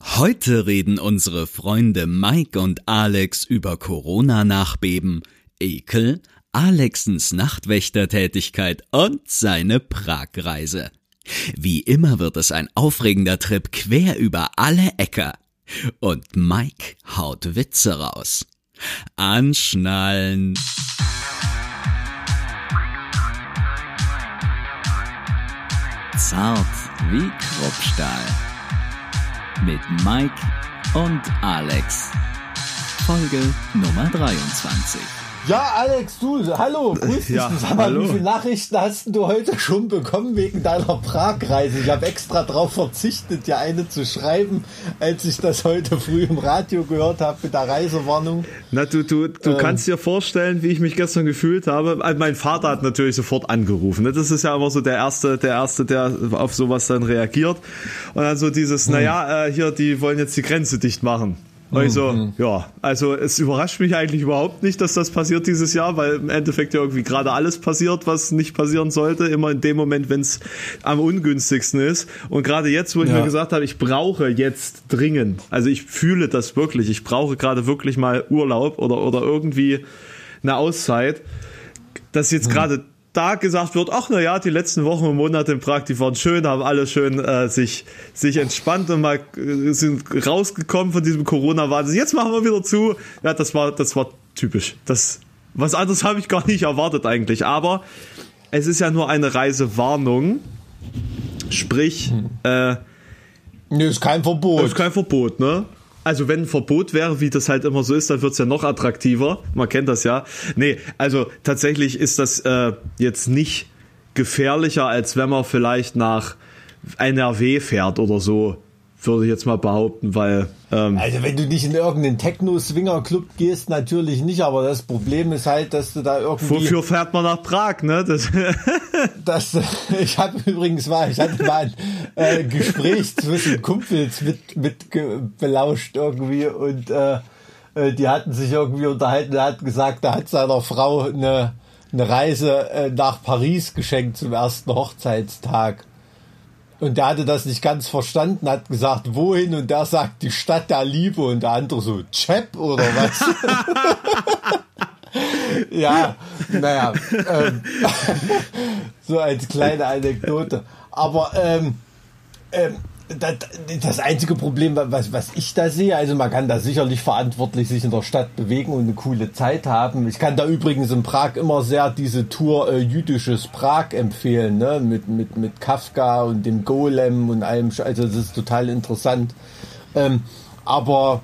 Heute reden unsere Freunde Mike und Alex über Corona-Nachbeben, Ekel, Alexens Nachtwächtertätigkeit und seine Pragreise. Wie immer wird es ein aufregender Trip quer über alle Äcker. Und Mike haut Witze raus. Anschnallen. Zart wie Kruppstahl. Mit Mike und Alex. Folge Nummer 23. Ja, Alex, du, hallo, grüß dich. Ja, Sag mal, hallo. wie viele Nachrichten hast du heute schon bekommen wegen deiner Pragreise? Ich habe extra darauf verzichtet, dir eine zu schreiben, als ich das heute früh im Radio gehört habe mit der Reisewarnung. Na, du, du, du Ähm. kannst dir vorstellen, wie ich mich gestern gefühlt habe. Also mein Vater hat natürlich sofort angerufen. ne? Das ist ja immer so der erste, der erste, der auf sowas dann reagiert. Und dann so dieses, Hm. naja, äh, hier, die wollen jetzt die Grenze dicht machen. Und ich so, Hm, ja, also es überrascht mich eigentlich überhaupt nicht, dass das passiert dieses Jahr, weil im Endeffekt ja irgendwie gerade alles passiert, was nicht passieren sollte, immer in dem Moment, wenn es am ungünstigsten ist. Und gerade jetzt, wo ich Ja. mir gesagt habe, ich brauche jetzt dringend, also ich fühle das wirklich, ich brauche gerade wirklich mal Urlaub oder, oder irgendwie eine Auszeit, dass jetzt gerade da gesagt wird, ach na ja, die letzten Wochen und Monate in Prag, die waren schön, haben alle schön äh, sich sich entspannt und mal äh, sind rausgekommen von diesem Corona-Wahnsinn. Jetzt machen wir wieder zu. Ja, das war das war typisch. Das was anderes habe ich gar nicht erwartet eigentlich, aber es ist ja nur eine Reisewarnung. Sprich, äh, Nö, ist kein Verbot. ist kein Verbot, ne? Also wenn ein Verbot wäre, wie das halt immer so ist, dann wird's ja noch attraktiver. Man kennt das ja. Nee, also tatsächlich ist das äh, jetzt nicht gefährlicher, als wenn man vielleicht nach NRW fährt oder so, würde ich jetzt mal behaupten, weil ähm, Also wenn du nicht in irgendeinen Techno-Swinger-Club gehst, natürlich nicht, aber das Problem ist halt, dass du da irgendwie... wofür fährt man nach Prag, ne? Das, Das, ich habe übrigens mal, ich hatte mal ein äh, Gespräch zwischen Kumpels mit, mit belauscht irgendwie und äh, äh, die hatten sich irgendwie unterhalten. Er hat gesagt, er hat seiner Frau eine, eine Reise äh, nach Paris geschenkt zum ersten Hochzeitstag. Und der hatte das nicht ganz verstanden, hat gesagt, wohin? Und der sagt, die Stadt der Liebe. Und der andere so, Chep oder was? ja, naja, ähm, so als kleine Anekdote. Aber ähm, ähm, das, einzige Problem, was, was ich da sehe, also man kann da sicherlich verantwortlich sich in der Stadt bewegen und eine coole Zeit haben. Ich kann da übrigens in Prag immer sehr diese Tour äh, jüdisches Prag empfehlen, ne? mit, mit, mit Kafka und dem Golem und allem. Also das ist total interessant. Ähm, aber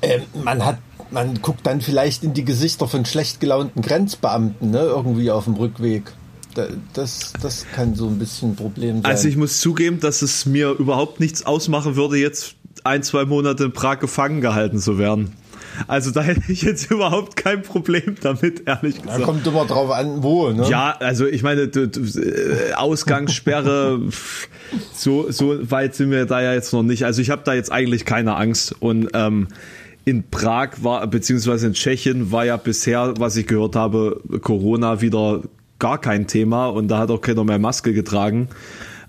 ähm, man hat, man guckt dann vielleicht in die Gesichter von schlecht gelaunten Grenzbeamten, ne? irgendwie auf dem Rückweg. Da- Das, das kann so ein bisschen ein Problem sein. also ich muss zugeben, dass es mir überhaupt nichts ausmachen würde, jetzt ein, zwei Monate in Prag gefangen gehalten zu werden. Also da hätte ich jetzt überhaupt kein Problem damit, ehrlich Da gesagt. kommt immer drauf an, wo, ne? Ja, also ich meine, äh, Ausgangssperre, so, so weit sind wir da ja jetzt noch nicht. Also ich habe da jetzt eigentlich keine Angst. Und ähm, in Prag war, beziehungsweise in Tschechien war ja bisher, was ich gehört habe, Corona wieder gar kein Thema und da hat auch keiner mehr Maske getragen.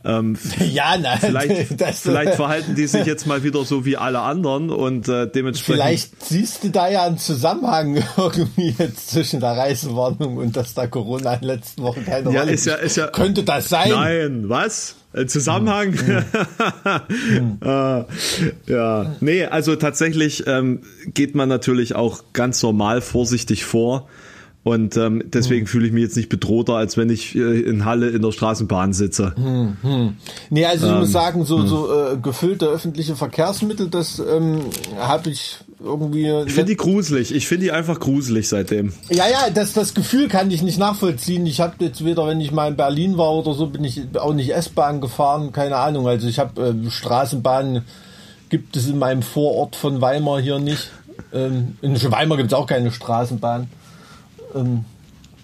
Ähm, Ja, nein, vielleicht, das, vielleicht verhalten die sich jetzt mal wieder so wie alle anderen und äh, dementsprechend. Vielleicht siehst du da ja einen Zusammenhang irgendwie jetzt zwischen der Reisewarnung und dass da Corona in den letzten Wochen keine Ja, Rolle ist ja- ist ja- Könnte das sein? Nein, was? Ein Zusammenhang? äh, ja, nee, also tatsächlich ähm, geht man natürlich auch ganz normal vorsichtig vor. Und ähm, deswegen fühle ich mich jetzt nicht bedrohter, als wenn ich äh, in Halle in der Straßenbahn sitze. Nee, also ich Ähm, muss sagen, so, hm. so äh, gefüllte öffentliche Verkehrsmittel, das ähm, habe ich irgendwie. Ich finde die gruselig. Ich finde die einfach gruselig seitdem. Ja, ja, das, das Gefühl kann ich nicht nachvollziehen. Ich habe jetzt weder, wenn ich mal in Berlin war oder so, bin ich auch nicht S-Bahn gefahren, keine Ahnung. Also ich habe äh, Straßenbahn gibt es in meinem Vorort von Weimar hier nicht. Ähm, in Weimar gibt es auch keine Straßenbahn. Ähm,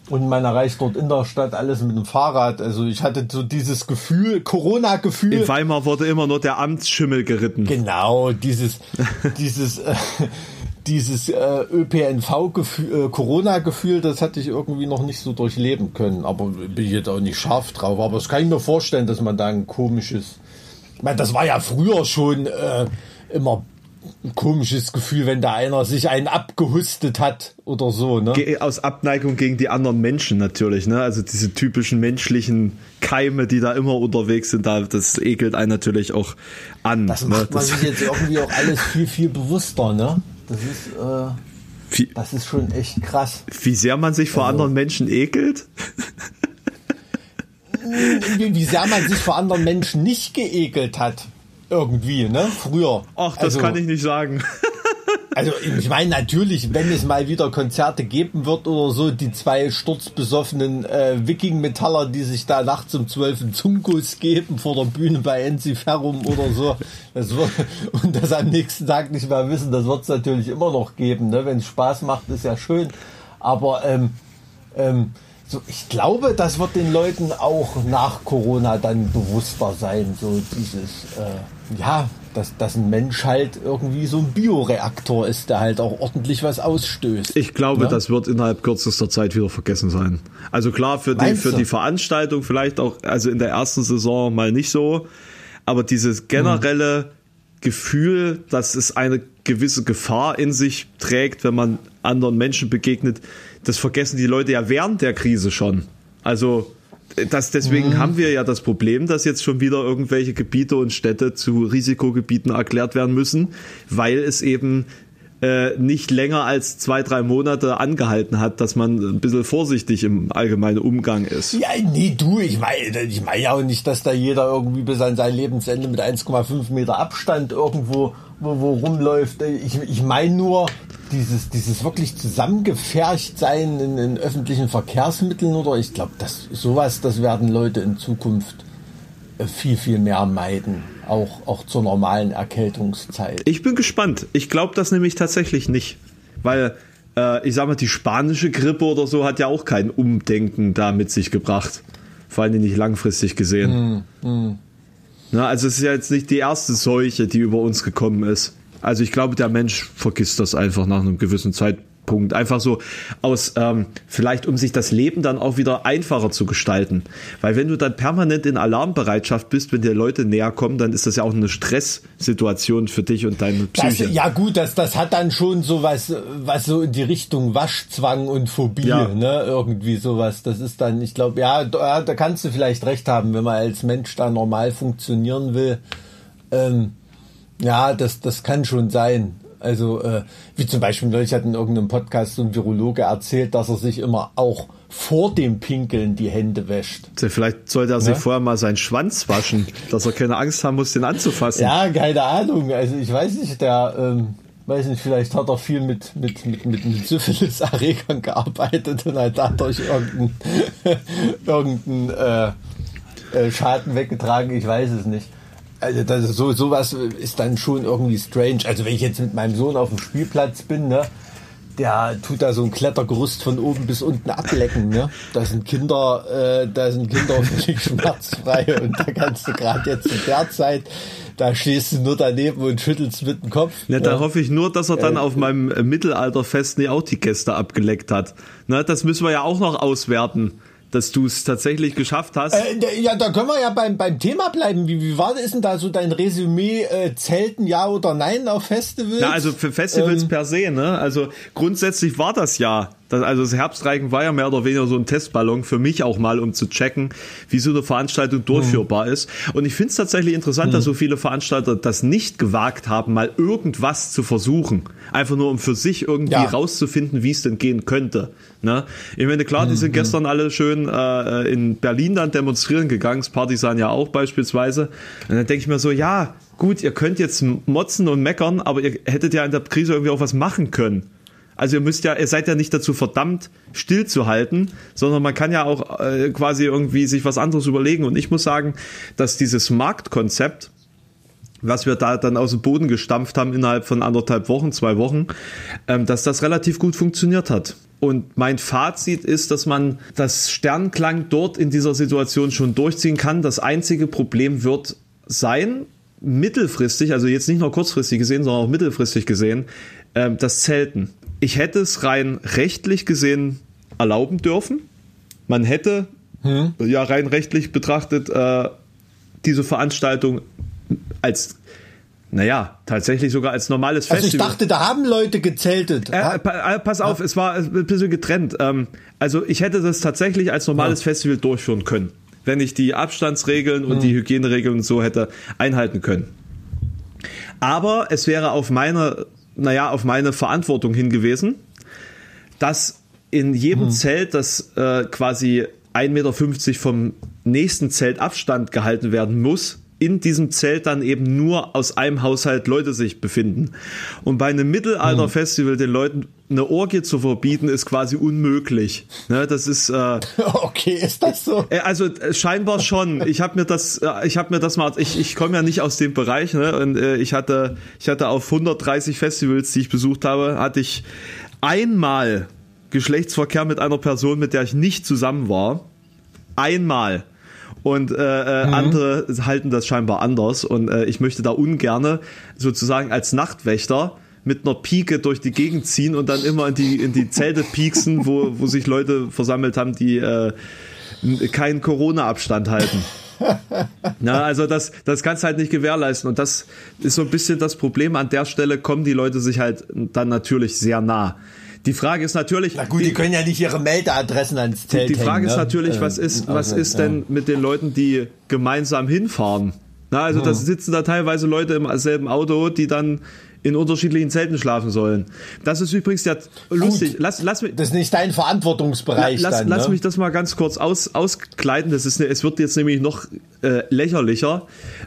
und man erreicht dort in der Stadt alles mit dem Fahrrad. Also ich hatte so dieses Gefühl, Corona-Gefühl. In Weimar wurde immer nur der Amtsschimmel geritten. Genau, dieses, dieses, äh, dieses äh, ÖPNV-Gefühl, äh, Corona-Gefühl, das hatte ich irgendwie noch nicht so durchleben können. Aber bin ich jetzt auch nicht scharf drauf. Aber das kann ich mir vorstellen, dass man da ein komisches. Ich meine, das war ja früher schon äh, immer ein komisches Gefühl, wenn da einer sich einen abgehustet hat oder so, ne? Aus Abneigung gegen die anderen Menschen natürlich, ne? Also diese typischen menschlichen Keime, die da immer unterwegs sind, da, das ekelt einen natürlich auch an. Das ne? macht man das, sich jetzt irgendwie auch alles viel, viel bewusster, ne? Das ist, äh, wie, das ist schon echt krass. wie sehr man sich vor Also- anderen Menschen ekelt? Wie sehr man sich vor anderen Menschen nicht geekelt hat. Irgendwie, ne? Früher. Ach, das also, kann ich nicht sagen. Also ich meine natürlich, wenn es mal wieder Konzerte geben wird oder so, die zwei sturzbesoffenen äh, Wiking-Metaller, die sich da nachts um zwölf einen Zungenkuss geben vor der Bühne bei Enziferum oder so, das wird, und das am nächsten Tag nicht mehr wissen, das wird es natürlich immer noch geben. Ne? Wenn es Spaß macht, ist ja schön. Aber ähm, ähm, so, ich glaube, das wird den Leuten auch nach Corona dann bewusster sein. So dieses, äh, ja, dass, dass ein Mensch halt irgendwie so ein Bioreaktor ist, der halt auch ordentlich was ausstößt. Ich glaube, Ne? das wird innerhalb kürzester Zeit wieder vergessen sein. Also klar, für die, Meinst für du? die Veranstaltung vielleicht auch, also in der ersten Saison mal nicht so, aber dieses generelle Gefühl, dass es eine gewisse Gefahr in sich trägt, wenn man anderen Menschen begegnet, das vergessen die Leute ja während der Krise schon. Also das, deswegen haben wir ja das Problem, dass jetzt schon wieder irgendwelche Gebiete und Städte zu Risikogebieten erklärt werden müssen, weil es eben äh, nicht länger als zwei, drei Monate angehalten hat, dass man ein bisschen vorsichtig im allgemeinen Umgang ist. Ja, nee, du, ich meine ich mein ja auch nicht, dass da jeder irgendwie bis an sein Lebensende mit 1,5 Meter Abstand irgendwo wo, wo rumläuft. Ich, ich meine nur, dieses, dieses wirklich zusammengefercht sein in, in öffentlichen Verkehrsmitteln oder ich glaube, das sowas, das werden Leute in Zukunft äh, viel, viel mehr meiden. Auch, auch zur normalen Erkältungszeit. Ich bin gespannt. Ich glaube das nämlich tatsächlich nicht. Weil, äh, ich sag mal, die spanische Grippe oder so hat ja auch kein Umdenken da mit sich gebracht. Vor allem nicht langfristig gesehen. Na, also es ist ja jetzt nicht die erste Seuche, die über uns gekommen ist. Also ich glaube, der Mensch vergisst das einfach nach einem gewissen Zeitpunkt. Einfach so aus, ähm, vielleicht um sich das Leben dann auch wieder einfacher zu gestalten. Weil wenn du dann permanent in Alarmbereitschaft bist, wenn dir Leute näher kommen, dann ist das ja auch eine Stresssituation für dich und deine Das, Psyche. ja gut, das, das hat dann schon so was, was so in die Richtung Waschzwang und Phobie, Ja. ne? Irgendwie sowas. Das ist dann, ich glaube, ja, da, da kannst du vielleicht recht haben, wenn man als Mensch da normal funktionieren will. Ähm, ja, das, das kann schon sein. Also, äh, wie zum Beispiel, neulich hat in irgendeinem Podcast so ein Virologe erzählt, dass er sich immer auch vor dem Pinkeln die Hände wäscht. Vielleicht sollte er sich Ja? vorher mal seinen Schwanz waschen, dass er keine Angst haben muss, den anzufassen. Ja, keine Ahnung. Also ich weiß nicht, der, ähm, weiß nicht, vielleicht hat er viel mit, mit, mit, mit, mit Syphilis-Erregern gearbeitet und hat dadurch irgendeinen irgendein, äh, äh, Schaden weggetragen. Ich weiß es nicht. Also das ist so sowas ist dann schon irgendwie strange. Also wenn ich jetzt mit meinem Sohn auf dem Spielplatz bin, ne, der tut da so ein Klettergerüst von oben bis unten ablecken, ne? Da sind Kinder, äh, da sind Kinder völlig schmerzfrei und da kannst du gerade jetzt in der Zeit, da stehst du nur daneben und schüttelst mit dem Kopf. Ja, ne? da hoffe ich nur, dass er dann Äh, auf meinem Mittelalterfest nie auch die Gäste abgeleckt hat. Na, das müssen wir ja auch noch auswerten, dass du es tatsächlich geschafft hast. Äh, ja, da können wir ja beim, beim Thema bleiben. Wie, wie war ist denn da so dein Resümee? Äh, Zelten ja oder nein auf Festivals? Na, also für Festivals Ähm, per se, ne? Also grundsätzlich war das ja. Das, also das Herbstreichen war ja mehr oder weniger so ein Testballon für mich auch mal, um zu checken, wie so eine Veranstaltung durchführbar ist. Und ich finde es tatsächlich interessant, dass so viele Veranstalter das nicht gewagt haben, mal irgendwas zu versuchen. Einfach nur, um für sich irgendwie Ja. rauszufinden, wie es denn gehen könnte. Ne? Ich meine, klar, die sind gestern alle schön äh, in Berlin dann demonstrieren gegangen, das Partisan ja auch beispielsweise. Und dann denke ich mir so, ja, gut, ihr könnt jetzt motzen und meckern, aber ihr hättet ja in der Krise irgendwie auch was machen können. Also ihr müsst ja, ihr seid ja nicht dazu verdammt, stillzuhalten, sondern man kann ja auch äh, quasi irgendwie sich was anderes überlegen. Und ich muss sagen, dass dieses Marktkonzept, was wir da dann aus dem Boden gestampft haben innerhalb von anderthalb Wochen, zwei Wochen, ähm, dass das relativ gut funktioniert hat. Und mein Fazit ist, dass man das Sternklang dort in dieser Situation schon durchziehen kann. Das einzige Problem wird sein, mittelfristig, also jetzt nicht nur kurzfristig gesehen, sondern auch mittelfristig gesehen, ähm, das Zelten. Ich hätte es rein rechtlich gesehen erlauben dürfen. Man hätte ja rein rechtlich betrachtet äh, diese Veranstaltung als Naja, tatsächlich sogar als normales Also ich Festival. dachte, da haben Leute gezeltet. Äh, pa- äh, pass auf, es war ein bisschen getrennt. Ähm, also ich hätte das tatsächlich als normales Festival durchführen können, wenn ich die Abstandsregeln und die Hygieneregeln und so hätte einhalten können. Aber es wäre auf meine, naja, auf meine Verantwortung hingewiesen, dass in jedem Zelt, das äh, quasi 1,50 Meter vom nächsten Zelt Abstand gehalten werden muss, in diesem Zelt dann eben nur aus einem Haushalt Leute sich befinden. Und bei einem Mittelalter-Festival den Leuten eine Orgie zu verbieten, ist quasi unmöglich. Ne, das ist äh, Okay, ist das so? äh, Also äh, scheinbar schon. Ich habe mir das, äh, ich habe mir das mal, ich, ich komme ja nicht aus dem Bereich, ne? Und äh, ich hatte, ich hatte auf 130 Festivals, die ich besucht habe, hatte ich einmal Geschlechtsverkehr mit einer Person, mit der ich nicht zusammen war. Einmal. Und äh, äh, andere halten das scheinbar anders. Und äh, ich möchte da ungerne sozusagen als Nachtwächter mit einer Pike durch die Gegend ziehen und dann immer in die, in die Zelte pieksen, wo, wo sich Leute versammelt haben, die äh, keinen Corona-Abstand halten. Na, also das, das kannst du halt nicht gewährleisten. Und das ist so ein bisschen das Problem. An der Stelle kommen die Leute sich halt dann natürlich sehr nah. Die Frage ist natürlich. Na gut, die können ja nicht ihre Meldeadressen ans Zelt Die Frage hängen, ist ne? natürlich, Äh, was ist, was also, ist denn mit den Leuten, die gemeinsam hinfahren? Na, also da sitzen da teilweise Leute im selben Auto, die dann in unterschiedlichen Zelten schlafen sollen. Das ist übrigens ja lustig. Lass, lass mich, Das ist nicht dein Verantwortungsbereich lass, dann, lass ne? mich das mal ganz kurz aus, auskleiden. Das ist, ne- es wird jetzt nämlich noch äh, lächerlicher.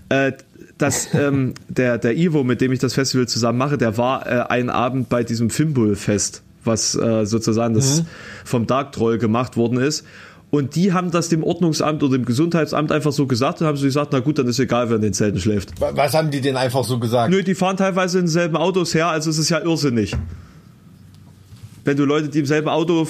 Äh, dass ähm, der, der Ivo, mit dem ich das Festival zusammen mache, der war äh, einen Abend bei diesem Fimbul-Fest, was äh, sozusagen das Mhm. vom Dark Troll gemacht worden ist. Und die haben das dem Ordnungsamt oder dem Gesundheitsamt einfach so gesagt und haben so gesagt, na gut, dann ist egal, wer in den Zelten schläft. Wa- Was haben die denn einfach so gesagt? Nö, die fahren teilweise in denselben Autos her, also es ist ja irrsinnig. Wenn du Leute, die im selben Auto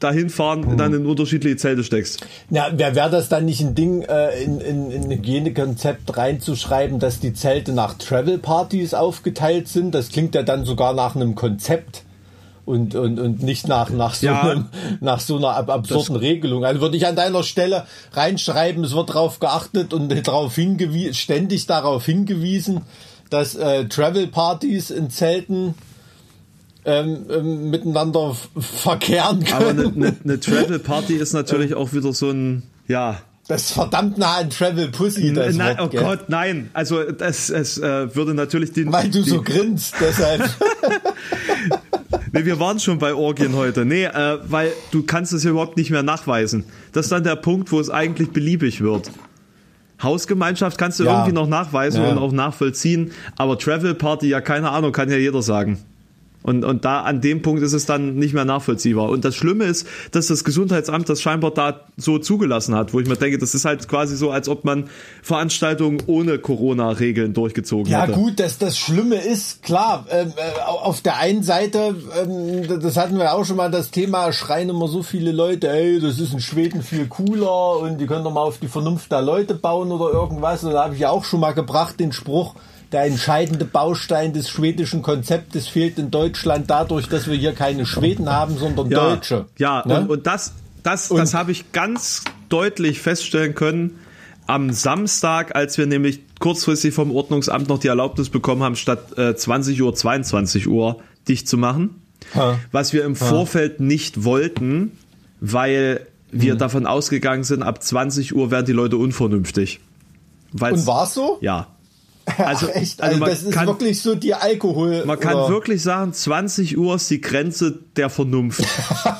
dahin fahren, dann in unterschiedliche Zelte steckst. Na, wer wäre das dann nicht ein Ding, äh, in, in, in ein Hygienekonzept reinzuschreiben, dass die Zelte nach Travel-Partys aufgeteilt sind? Das klingt ja dann sogar nach einem Konzept. Und, und, und nicht nach, nach, so Ja. einem, nach so einer ab absurden Regelung. Also würde ich an deiner Stelle reinschreiben, es wird darauf geachtet und darauf hingewiesen, ständig darauf hingewiesen, dass äh, Travel-Partys in Zelten ähm, ähm, miteinander verkehren Aber können. eine, eine, eine Travel Party ist natürlich auch wieder so ein, ja. Das ist verdammt nah an Travel Pussy, das nein, Wort, oh gell? Gott, nein. Also es, es äh, würde natürlich den. Weil du die, so grinst, deshalb. Nee, wir waren schon bei Orgien heute. Nee, äh, weil du kannst es ja überhaupt nicht mehr nachweisen. Das ist dann der Punkt, wo es eigentlich beliebig wird. Hausgemeinschaft kannst du Ja. irgendwie noch nachweisen Ja. und auch nachvollziehen, aber Travel Party, ja keine Ahnung, kann ja jeder sagen. Und, und da an dem Punkt ist es dann nicht mehr nachvollziehbar. Und das Schlimme ist, dass das Gesundheitsamt das scheinbar da so zugelassen hat, wo ich mir denke, das ist halt quasi so, als ob man Veranstaltungen ohne Corona-Regeln durchgezogen Ja hätte. gut, das, das Schlimme ist, klar, ähm, äh, auf der einen Seite, ähm, das hatten wir auch schon mal, das Thema, schreien immer so viele Leute, ey, das ist in Schweden viel cooler und die können doch mal auf die Vernunft der Leute bauen oder irgendwas. Und da habe ich ja auch schon mal gebracht, den Spruch, der entscheidende Baustein des schwedischen Konzeptes fehlt in Deutschland dadurch, dass wir hier keine Schweden haben, sondern ja, Deutsche. Ja, Ne? und, und das, das, Und- das habe ich ganz deutlich feststellen können am Samstag, als wir nämlich kurzfristig vom Ordnungsamt noch die Erlaubnis bekommen haben, statt äh, 20 Uhr 22 Uhr dicht zu machen. Ha. Was wir im Vorfeld nicht wollten, weil Hm. wir davon ausgegangen sind, ab 20 Uhr werden die Leute unvernünftig. Weil's- Und war's so? Ja. Also, Ach, echt? also Also, man das ist kann, wirklich so die Alkohol. man kann oder- wirklich sagen, 20 Uhr ist die Grenze der Vernunft.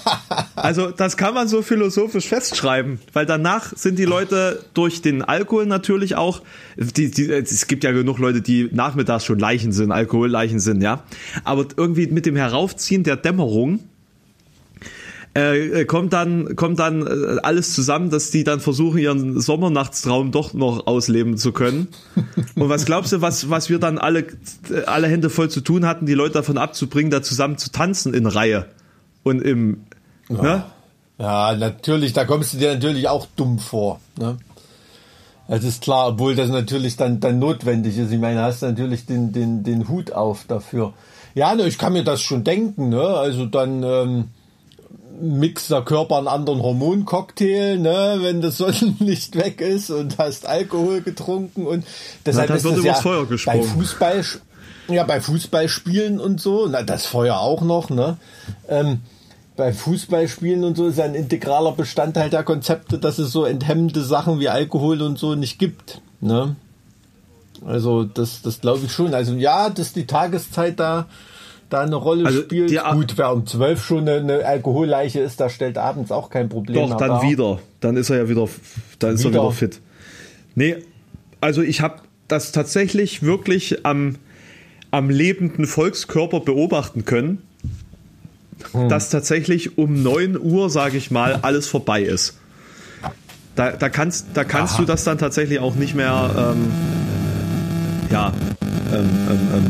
also das kann man so philosophisch festschreiben, weil danach sind die Leute durch den Alkohol natürlich auch, die, die, es gibt ja genug Leute, die nachmittags schon Leichen sind, Alkoholleichen sind, ja. Aber irgendwie mit dem Heraufziehen der Dämmerung äh, kommt dann kommt dann äh, alles zusammen, dass die dann versuchen ihren Sommernachtstraum doch noch ausleben zu können. Und was glaubst du, was was wir dann alle äh, alle Hände voll zu tun hatten, die Leute davon abzubringen, da zusammen zu tanzen in Reihe und im ne? Ja, natürlich, da kommst du dir natürlich auch dumm vor. Ne? Das ist klar, obwohl das natürlich dann, dann notwendig ist. Ich meine, hast du natürlich den, den, den Hut auf dafür. Ja, ne, ich kann mir das schon denken. Ne? Also dann, ähm, mixt der Körper einen anderen Hormoncocktail, ne, wenn das Sonnenlicht weg ist und hast Alkohol getrunken und deshalb Na, ist das ja Feuer bei. Fußball, ja, bei Fußballspielen und so, na, das Feuer auch noch, ne, ähm, bei Fußballspielen und so ist ein integraler Bestandteil der Konzepte, dass es so enthemmende Sachen wie Alkohol und so nicht gibt, ne. Also das, das glaube ich schon. Also ja, dass die Tageszeit da, da eine Rolle Also spielt. Gut, wer um 12 schon eine, eine Alkoholleiche ist, da stellt abends auch kein Problem Doch, dann wieder. Dann ist er ja wieder, dann ist er Wieder. wieder fit. Nee, also ich habe das tatsächlich wirklich am, am lebenden Volkskörper beobachten können, Hm. dass tatsächlich um 9 Uhr, sage ich mal, alles vorbei ist. Da, da kannst, da kannst du das dann tatsächlich auch nicht mehr, ähm, ja, ähm, ähm, ähm,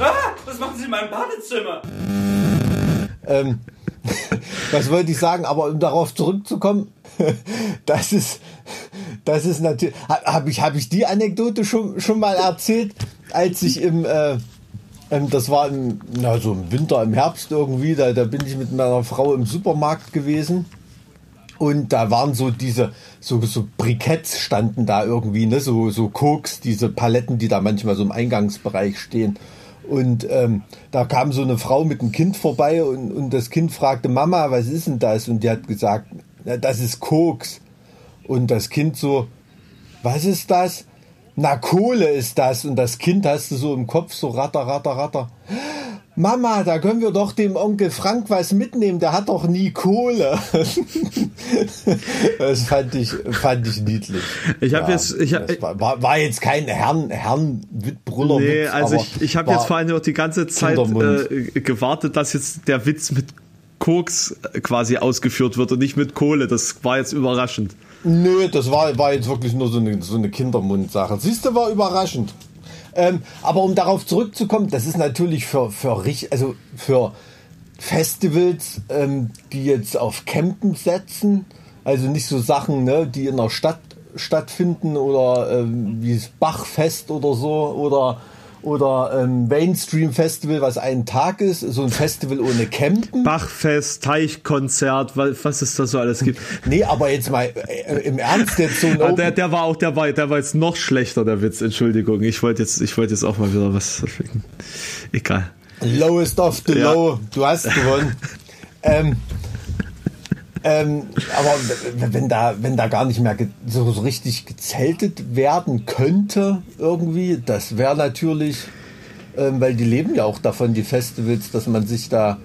Ah, was machen Sie in meinem Badezimmer? Ähm, was wollte ich sagen? Aber um darauf zurückzukommen, das ist, das ist natürlich. Habe ich, hab ich die Anekdote schon, schon mal erzählt, als ich im, äh, ähm, das war im, na, so im Winter, im Herbst irgendwie, da, da bin ich mit meiner Frau im Supermarkt gewesen. Und da waren so diese, so, so Briketts standen da irgendwie, ne, so, so Koks, diese Paletten, die da manchmal so im Eingangsbereich stehen. Und ähm, da kam so eine Frau mit einem Kind vorbei und, und das Kind fragte, Mama, was ist denn das? Und die hat gesagt, na, das ist Koks. Und das Kind so, was ist das? Na, Kohle ist das. Und das Kind hast du so im Kopf, so ratter, ratter, ratter. Mama, da können wir doch dem Onkel Frank was mitnehmen, der hat doch nie Kohle. das fand ich, fand ich niedlich. Ich hab jetzt- ich hab- war, war, jetzt kein Herrn, Herrn Brüller Nee, also ich, ich habe jetzt vor allem auch die ganze Zeit äh, gewartet, dass jetzt der Witz mit Koks äh, quasi ausgeführt wird und nicht mit Kohle. Das war jetzt überraschend. Nö, das war, war jetzt wirklich nur so eine, so eine Kindermundsache. Siehst du, war überraschend. Ähm, aber um darauf zurückzukommen, das ist natürlich für, für, also für Festivals, ähm, die jetzt auf Campen setzen, also nicht so Sachen, ne, die in der Stadt stattfinden oder ähm, wie das Bachfest oder so oder oder ähm, Mainstream Festival, was einen Tag ist, so ein Festival ohne Campen. Bachfest, Teichkonzert, wa- was es da so alles gibt. Nee, aber jetzt mal äh, im Ernst jetzt so ein Ah, der, der war auch, der war, der war jetzt noch schlechter, der Witz. Entschuldigung, ich wollte jetzt, ich wollte jetzt auch mal wieder was. Egal. Lowest of the Ja. low. Du hast gewonnen. ähm, ähm, aber wenn da, wenn da gar nicht mehr so, so richtig gezeltet werden könnte, irgendwie, das wäre natürlich, ähm, weil die leben ja auch davon, die Festivals, dass man sich da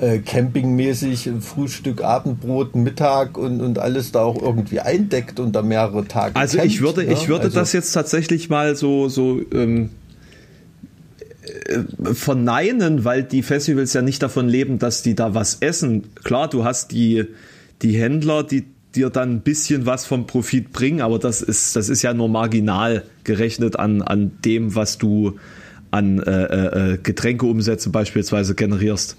äh, campingmäßig Frühstück, Abendbrot, Mittag und, und alles da auch irgendwie eindeckt und da mehrere Tage. Also campt, ich würde, ne? ich würde Also- das jetzt tatsächlich mal so, so ähm, äh, verneinen, weil die Festivals ja nicht davon leben, dass die da was essen. Klar, du hast die, die Händler, die dir dann ein bisschen was vom Profit bringen, aber das ist, das ist ja nur marginal gerechnet an, an dem, was du an äh, äh, Getränkeumsätze beispielsweise generierst.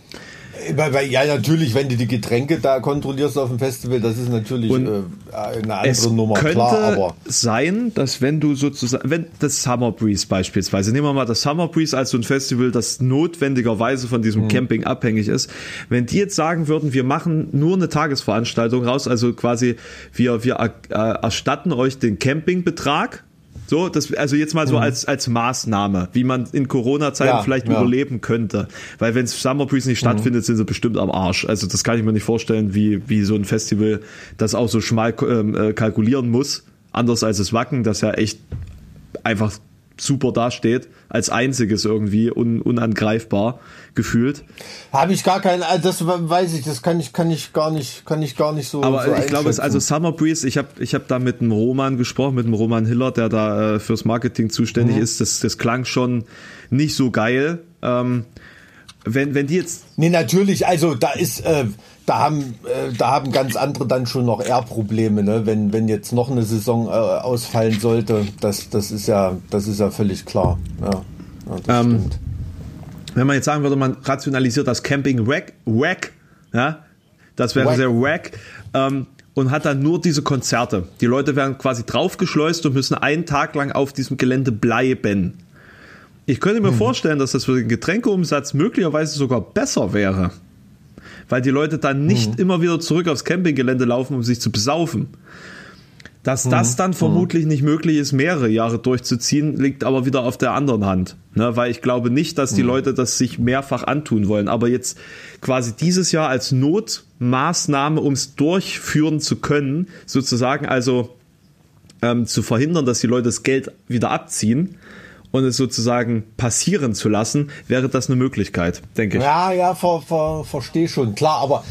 Ja, natürlich, wenn du die Getränke da kontrollierst auf dem Festival, das ist natürlich Und äh, eine andere Nummer, könnte klar, aber sein, dass wenn du sozusagen, wenn das Summer Breeze beispielsweise, nehmen wir mal das Summer Breeze als so ein Festival, das notwendigerweise von Mhm. diesem Camping abhängig ist, wenn die jetzt sagen würden, wir machen nur eine Tagesveranstaltung raus, also quasi wir, wir äh, erstatten euch den Campingbetrag, so, das, also jetzt mal so als, als Maßnahme, wie man in Corona-Zeiten Mhm. Ja, vielleicht ja. überleben könnte. Weil wenn Summer Breeze nicht stattfindet, sind sie bestimmt am Arsch. Also das kann ich mir nicht vorstellen, wie, wie so ein Festival das auch so schmal ähm, äh, kalkulieren muss. Anders als das Wacken, das ja echt einfach super dasteht, als einziges irgendwie un, unangreifbar gefühlt. habe ich gar keinen, äh, das weiß ich, das kann ich, kann ich gar nicht, kann ich gar nicht so. Aber so ich glaube, es also. Summer Breeze, ich habe ich hab da mit dem Roman gesprochen, mit dem Roman Hiller, der da äh, fürs Marketing zuständig ist. Das, das klang schon nicht so geil. Ähm, wenn, wenn die jetzt Nee, natürlich, also da ist, äh, da haben, äh, da haben ganz andere dann schon noch eher Probleme, ne? wenn, wenn jetzt noch eine Saison äh, ausfallen sollte. Das, das, ist ja, das ist ja völlig klar. Ja, ja das ähm, stimmt. Wenn man jetzt sagen würde, man rationalisiert das Camping wack, wack ja, das wäre wack. sehr wack. Ähm, und hat dann nur diese Konzerte. Die Leute werden quasi draufgeschleust und müssen einen Tag lang auf diesem Gelände bleiben. Ich könnte mir hm. vorstellen, dass das für den Getränkeumsatz möglicherweise sogar besser wäre weil die Leute dann nicht mhm. immer wieder zurück aufs Campinggelände laufen, um sich zu besaufen. Dass mhm. das dann vermutlich mhm. nicht möglich ist, mehrere Jahre durchzuziehen, liegt aber wieder auf der anderen Hand. Ne, weil ich glaube nicht, dass die mhm. Leute das sich mehrfach antun wollen. Aber jetzt quasi dieses Jahr als Notmaßnahme, um es durchführen zu können, sozusagen also ähm, zu verhindern, dass die Leute das Geld wieder abziehen, und es sozusagen passieren zu lassen, wäre das eine Möglichkeit, denke ich. Ja, ja, ver, ver, verstehe schon, klar, aber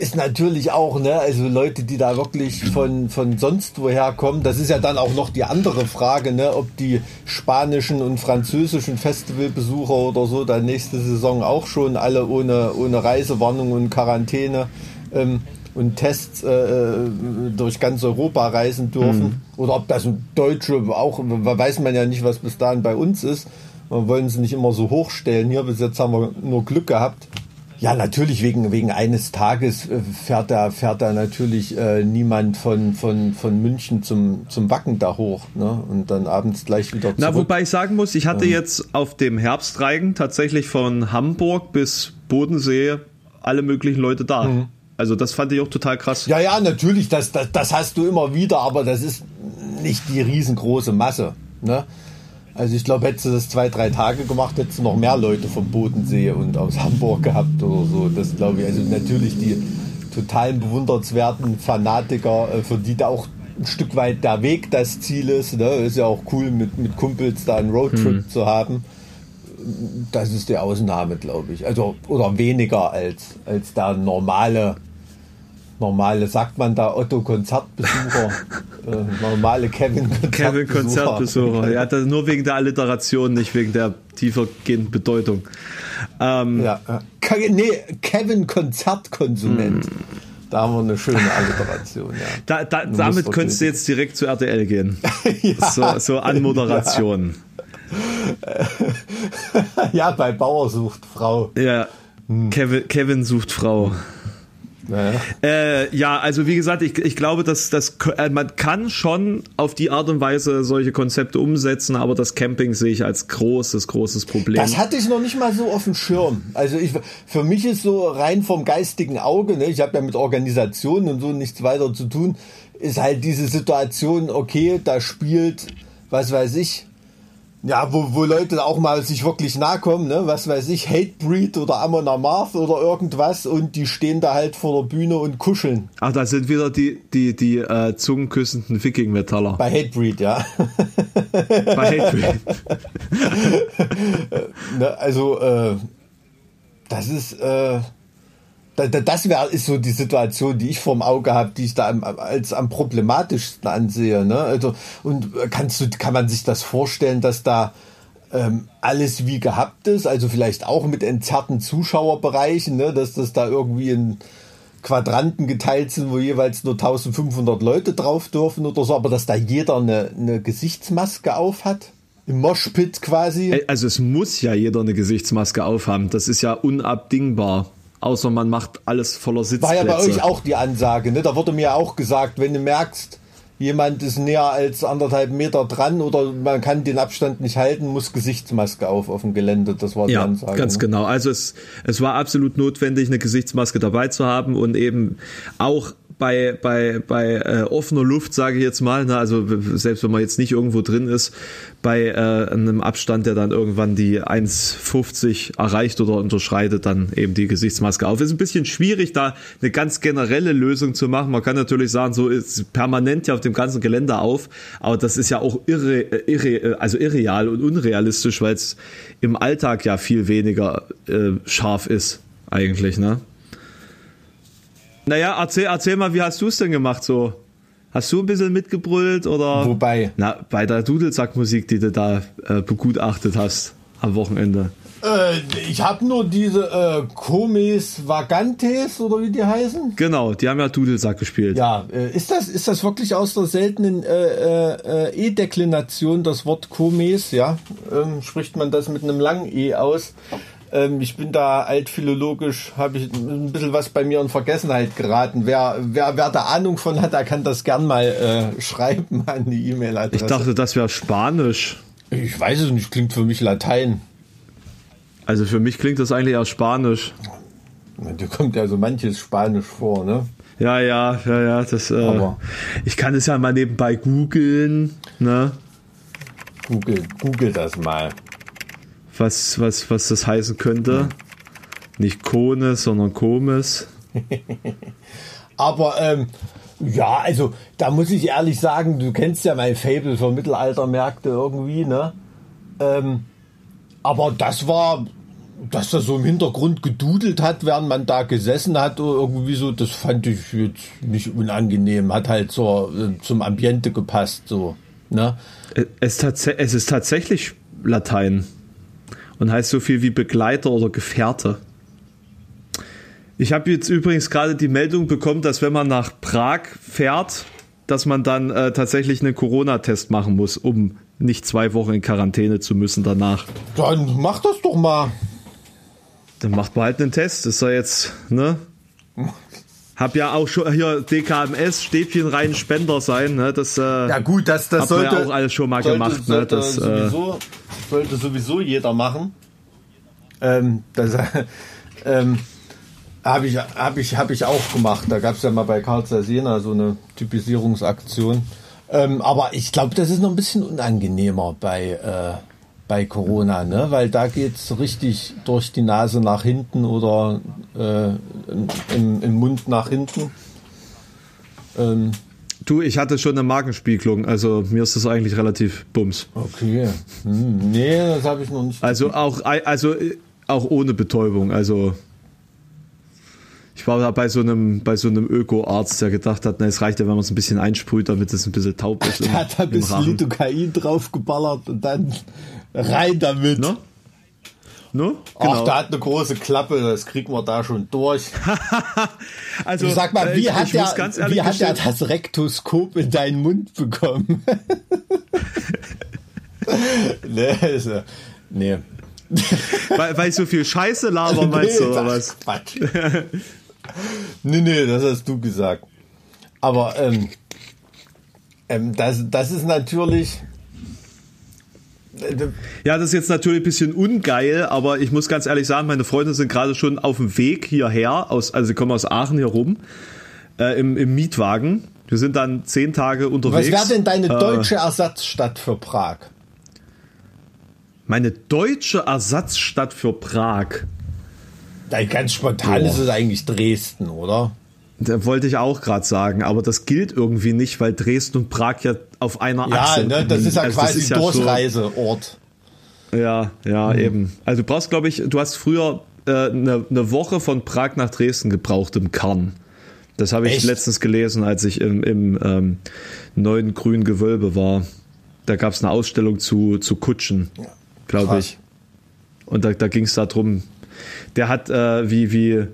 ist natürlich auch, ne, also Leute, die da wirklich von, von sonst woher kommen, das ist ja dann auch noch die andere Frage, ne, ob die spanischen und französischen Festivalbesucher oder so dann nächste Saison auch schon alle ohne, ohne Reisewarnung und Quarantäne ähm, und Tests äh, äh, durch ganz Europa reisen dürfen. Mhm. Oder ob das ein Deutsche auch, weiß man ja nicht, was bis dahin bei uns ist. Wir wollen sie nicht immer so hochstellen. Hier bis jetzt haben wir nur Glück gehabt. Ja, natürlich wegen, wegen eines Tages äh, fährt da, fährt da natürlich äh, niemand von, von, von München zum, zum Wacken da hoch ne? und dann abends gleich wieder zurück. Na, wobei ich sagen muss, ich hatte ähm. jetzt auf dem Herbstreigen tatsächlich von Hamburg bis Bodensee alle möglichen Leute da. Mhm. Also das fand ich auch total krass. Ja, ja, natürlich, das, das, das hast du immer wieder, aber das ist nicht die riesengroße Masse. Ne? Also ich glaube, hättest du das zwei, drei Tage gemacht, hättest du noch mehr Leute vom Bodensee und aus Hamburg gehabt oder so. Das glaube ich. Also natürlich die totalen bewundernswerten Fanatiker, äh, für die da auch ein Stück weit der Weg das Ziel ist. Ne? Ist ja auch cool, mit, mit Kumpels da einen Roadtrip hm. zu haben. Das ist die Ausnahme, glaube ich. Also, oder weniger als, als der normale normale, sagt man da Otto Konzertbesucher, äh, normale Kevin Konzertbesucher. Kevin Konzertbesucher, ja, das nur wegen der Alliteration, nicht wegen der tiefergehenden Bedeutung. Ähm, ja, äh, nee, Kevin Konzertkonsument. Mm. Da haben wir eine schöne Alliteration, ja. Da, da, damit könntest du jetzt direkt zu RTL gehen. ja, so, so an Moderation. Ja. ja, bei Bauer sucht Frau. Ja, hm. Kevin, Kevin sucht Frau. Naja. Äh, ja, also wie gesagt, ich, ich glaube, dass, dass äh, man kann schon auf die Art und Weise solche Konzepte umsetzen, aber das Camping sehe ich als großes, großes Problem. Das hatte ich noch nicht mal so auf dem Schirm. Also ich, für mich ist so rein vom geistigen Auge, ne, ich habe ja mit Organisationen und so nichts weiter zu tun, ist halt diese Situation, okay, da spielt, was weiß ich, ja, wo, wo Leute auch mal sich wirklich nahe kommen, ne? was weiß ich, Hatebreed oder Amon Amarth oder irgendwas und die stehen da halt vor der Bühne und kuscheln. Ach, da sind wieder die, die, die äh, zungenküssenden Viking-Metaller. Bei Hatebreed, ja. Bei Hatebreed. ne, also, äh, das ist, äh, das wäre ist so die Situation, die ich vorm Auge habe, die ich da am, als am problematischsten ansehe. Ne? Also, und kannst du, kann man sich das vorstellen, dass da ähm, alles wie gehabt ist, also vielleicht auch mit entzerrten Zuschauerbereichen, ne? dass das da irgendwie in Quadranten geteilt sind, wo jeweils nur 1500 Leute drauf dürfen oder so, aber dass da jeder eine, eine Gesichtsmaske auf hat? Im Moshpit quasi? Also es muss ja jeder eine Gesichtsmaske aufhaben, das ist ja unabdingbar. Außer man macht alles voller Sitzplätze. War ja bei euch auch die Ansage, ne? Da wurde mir auch gesagt, wenn du merkst, jemand ist näher als anderthalb Meter dran oder man kann den Abstand nicht halten, muss Gesichtsmaske auf auf dem Gelände. Das war die ja, Ansage. Ganz ne? genau. Also es, es war absolut notwendig, eine Gesichtsmaske dabei zu haben und eben auch bei, bei, bei äh, offener Luft, sage ich jetzt mal, ne, also selbst wenn man jetzt nicht irgendwo drin ist, bei äh, einem Abstand, der dann irgendwann die 1,50 erreicht oder unterschreitet, dann eben die Gesichtsmaske auf. Ist ein bisschen schwierig, da eine ganz generelle Lösung zu machen. Man kann natürlich sagen, so ist permanent ja auf dem ganzen Gelände auf, aber das ist ja auch irre, irre also irreal und unrealistisch, weil es im Alltag ja viel weniger äh, scharf ist, eigentlich, ne? Naja, erzähl, erzähl mal, wie hast du es denn gemacht so? Hast du ein bisschen mitgebrüllt oder? Wobei? Na, bei der Dudelsackmusik, die du da äh, begutachtet hast am Wochenende. Äh, ich habe nur diese äh, Comes Vagantes oder wie die heißen. Genau, die haben ja Dudelsack gespielt. Ja, äh, ist das ist das wirklich aus der seltenen äh, äh, E-Deklination das Wort Comes? Ja, ähm, spricht man das mit einem langen E aus? Ähm, ich bin da altphilologisch, habe ich ein bisschen was bei mir in Vergessenheit geraten. Wer, wer, wer da Ahnung von hat, der kann das gern mal äh, schreiben an die E-Mail-Adresse. Ich dachte, das wäre Spanisch. Ich weiß es nicht, klingt für mich Latein. Also für mich klingt das eigentlich eher Spanisch. Dir kommt ja so manches Spanisch vor, ne? Ja, ja, ja, ja. Das, äh, ich kann es ja mal nebenbei googeln, ne? Google, google das mal. Was, was, was das heißen könnte. Nicht Kones, sondern Komes. Aber ähm, ja, also da muss ich ehrlich sagen, du kennst ja mein Fable für Mittelaltermärkte irgendwie, ne? Ähm, aber das war, dass das so im Hintergrund gedudelt hat, während man da gesessen hat, irgendwie so, das fand ich jetzt nicht unangenehm. Hat halt so, äh, zum Ambiente gepasst, so. Ne? Es, es ist tatsächlich Latein und heißt so viel wie Begleiter oder Gefährte. Ich habe jetzt übrigens gerade die Meldung bekommen, dass wenn man nach Prag fährt, dass man dann äh, tatsächlich einen Corona-Test machen muss, um nicht zwei Wochen in Quarantäne zu müssen danach. Dann mach das doch mal. Dann macht man halt einen Test. Das soll jetzt, ne? Hab ja auch schon hier DKMS, Stäbchen rein Spender sein, ne? Das, äh, ja gut, das, das sollte ja auch alles schon mal sollte, gemacht. Sollte, ne? das, sowieso, äh, sollte sowieso jeder machen. Ähm, das ähm, habe ich, hab ich, hab ich auch gemacht. Da gab es ja mal bei Karl Sena so eine Typisierungsaktion. Ähm, aber ich glaube, das ist noch ein bisschen unangenehmer bei, äh, bei Corona, ne? weil da geht es richtig durch die Nase nach hinten oder äh, im, im, Mund nach hinten. Ähm, du, ich hatte schon eine Magenspiegelung, also mir ist das eigentlich relativ bums. Okay. Hm, nee, das habe ich noch nicht. Also auch, also auch ohne Betäubung, also ich war da bei so einem, bei so einem Öko-Arzt, der gedacht hat, na, es reicht ja, wenn man es ein bisschen einsprüht, damit es ein bisschen taub ist. Der hat da ein bisschen Lidocain draufgeballert und dann rein damit. No? No? Genau. Ach, da hat eine große Klappe, das kriegen wir da schon durch. also, du sag mal, wie äh, hat, der, wie hat der das Rektoskop in deinen Mund bekommen? nee, also, nee. weil, weil ich so viel Scheiße laber, meinst nee, du, oder was? Quatsch. Nee, nee, das hast du gesagt. Aber ähm, ähm, das, das ist natürlich. Äh, ja, das ist jetzt natürlich ein bisschen ungeil, aber ich muss ganz ehrlich sagen, meine Freunde sind gerade schon auf dem Weg hierher, aus, also sie kommen aus Aachen hier rum, äh, im, im Mietwagen. Wir sind dann zehn Tage unterwegs. Was wäre denn deine äh, deutsche Ersatzstadt für Prag? Meine deutsche Ersatzstadt für Prag. Ganz spontan Boah. ist es eigentlich Dresden, oder? Da wollte ich auch gerade sagen, aber das gilt irgendwie nicht, weil Dresden und Prag ja auf einer ja, Achse. Ja, ne, das ist ja also quasi ist Durchreiseort. Ja, so, ja, ja, mhm. eben. Also du brauchst, glaube ich, du hast früher äh, eine, eine Woche von Prag nach Dresden gebraucht im Kern. Das habe ich Echt? letztens gelesen, als ich im, im ähm, neuen grünen Gewölbe war. Da gab es eine Ausstellung zu, zu Kutschen, glaube ich. Und da, da ging es darum, der hat äh, wie, wie,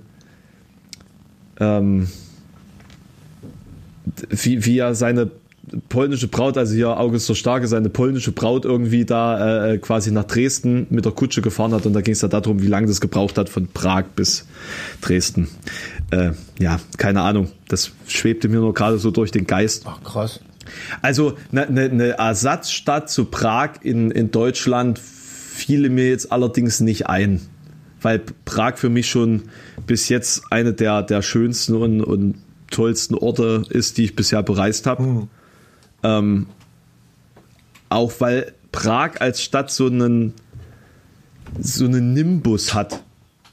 ähm, wie, wie er seine polnische Braut, also hier August der Starke, seine polnische Braut irgendwie da äh, quasi nach Dresden mit der Kutsche gefahren hat und da ging es ja darum, wie lange das gebraucht hat von Prag bis Dresden. Äh, ja, keine Ahnung. Das schwebte mir nur gerade so durch den Geist. Ach, krass. Also eine ne, ne Ersatzstadt zu Prag in, in Deutschland fiele mir jetzt allerdings nicht ein weil Prag für mich schon bis jetzt eine der, der schönsten und, und tollsten Orte ist, die ich bisher bereist habe. Mhm. Ähm, auch weil Prag als Stadt so einen, so einen Nimbus hat.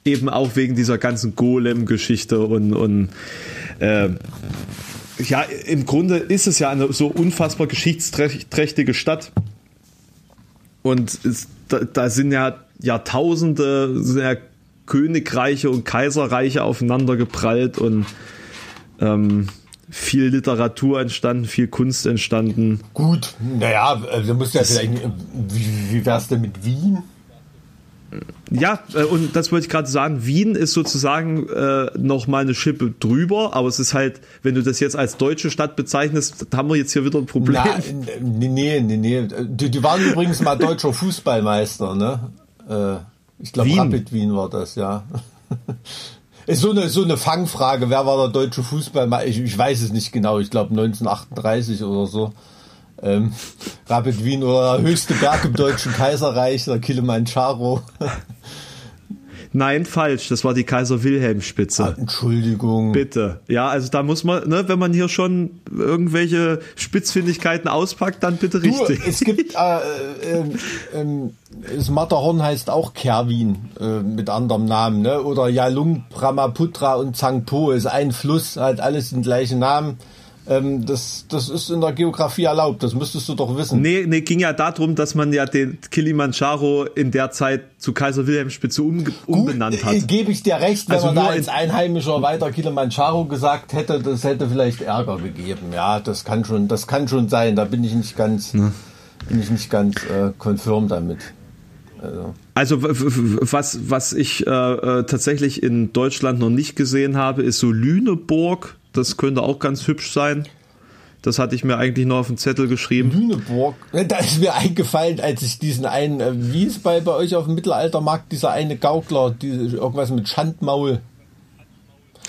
Eben auch wegen dieser ganzen Golem-Geschichte und, und äh, ja, im Grunde ist es ja eine so unfassbar geschichtsträchtige Stadt. Und es, da, da sind ja Jahrtausende sind ja Königreiche und Kaiserreiche aufeinander geprallt und ähm, viel Literatur entstanden, viel Kunst entstanden. Gut, naja, also du musst ja vielleicht, wie, wie wär's denn mit Wien? Ja, äh, und das wollte ich gerade sagen. Wien ist sozusagen äh, noch mal eine Schippe drüber, aber es ist halt, wenn du das jetzt als deutsche Stadt bezeichnest, haben wir jetzt hier wieder ein Problem. Na, nee, nee, nee, nee. Die, die waren übrigens mal deutscher Fußballmeister, ne? Äh, ich glaube. Rapid Wien war das, ja. Ist so eine, so eine Fangfrage. Wer war der deutsche Fußballmeister? Ich, ich weiß es nicht genau. Ich glaube 1938 oder so. Ähm, Rapid Wien oder der höchste Berg im Deutschen Kaiserreich, der Kilimanjaro. Nein, falsch. Das war die Kaiser Wilhelm Spitze. Entschuldigung. Bitte. Ja, also da muss man, ne, wenn man hier schon irgendwelche Spitzfindigkeiten auspackt, dann bitte Du, richtig. es gibt, äh, ähm, ähm, das Matterhorn heißt auch Kerwin äh, mit anderem Namen, ne? Oder Yalung, Brahmaputra und Tsangpo ist ein Fluss, halt alles den gleichen Namen. Ähm, das, das ist in der Geografie erlaubt, das müsstest du doch wissen. Nee, nee, ging ja darum, dass man ja den Kilimanjaro in der Zeit zu Kaiser Wilhelm Spitze um, umbenannt hat. äh, Gebe ich dir recht, wenn Also man da als in- Einheimischer weiter Kilimanjaro gesagt hätte, das hätte vielleicht Ärger gegeben. Ja, das kann schon, das kann schon sein. Da bin ich nicht ganz, bin ich nicht ganz äh, konfirm damit. Also. Also was, was ich äh, äh, tatsächlich in Deutschland noch nicht gesehen habe, ist so Lüneburg. Das könnte auch ganz hübsch sein. Das hatte ich mir eigentlich noch auf den Zettel geschrieben. Lüneburg, da ist mir eingefallen, als ich diesen einen, äh, wie ist bei, bei euch auf dem Mittelaltermarkt, dieser eine Gaukler, die, irgendwas mit Schandmaul.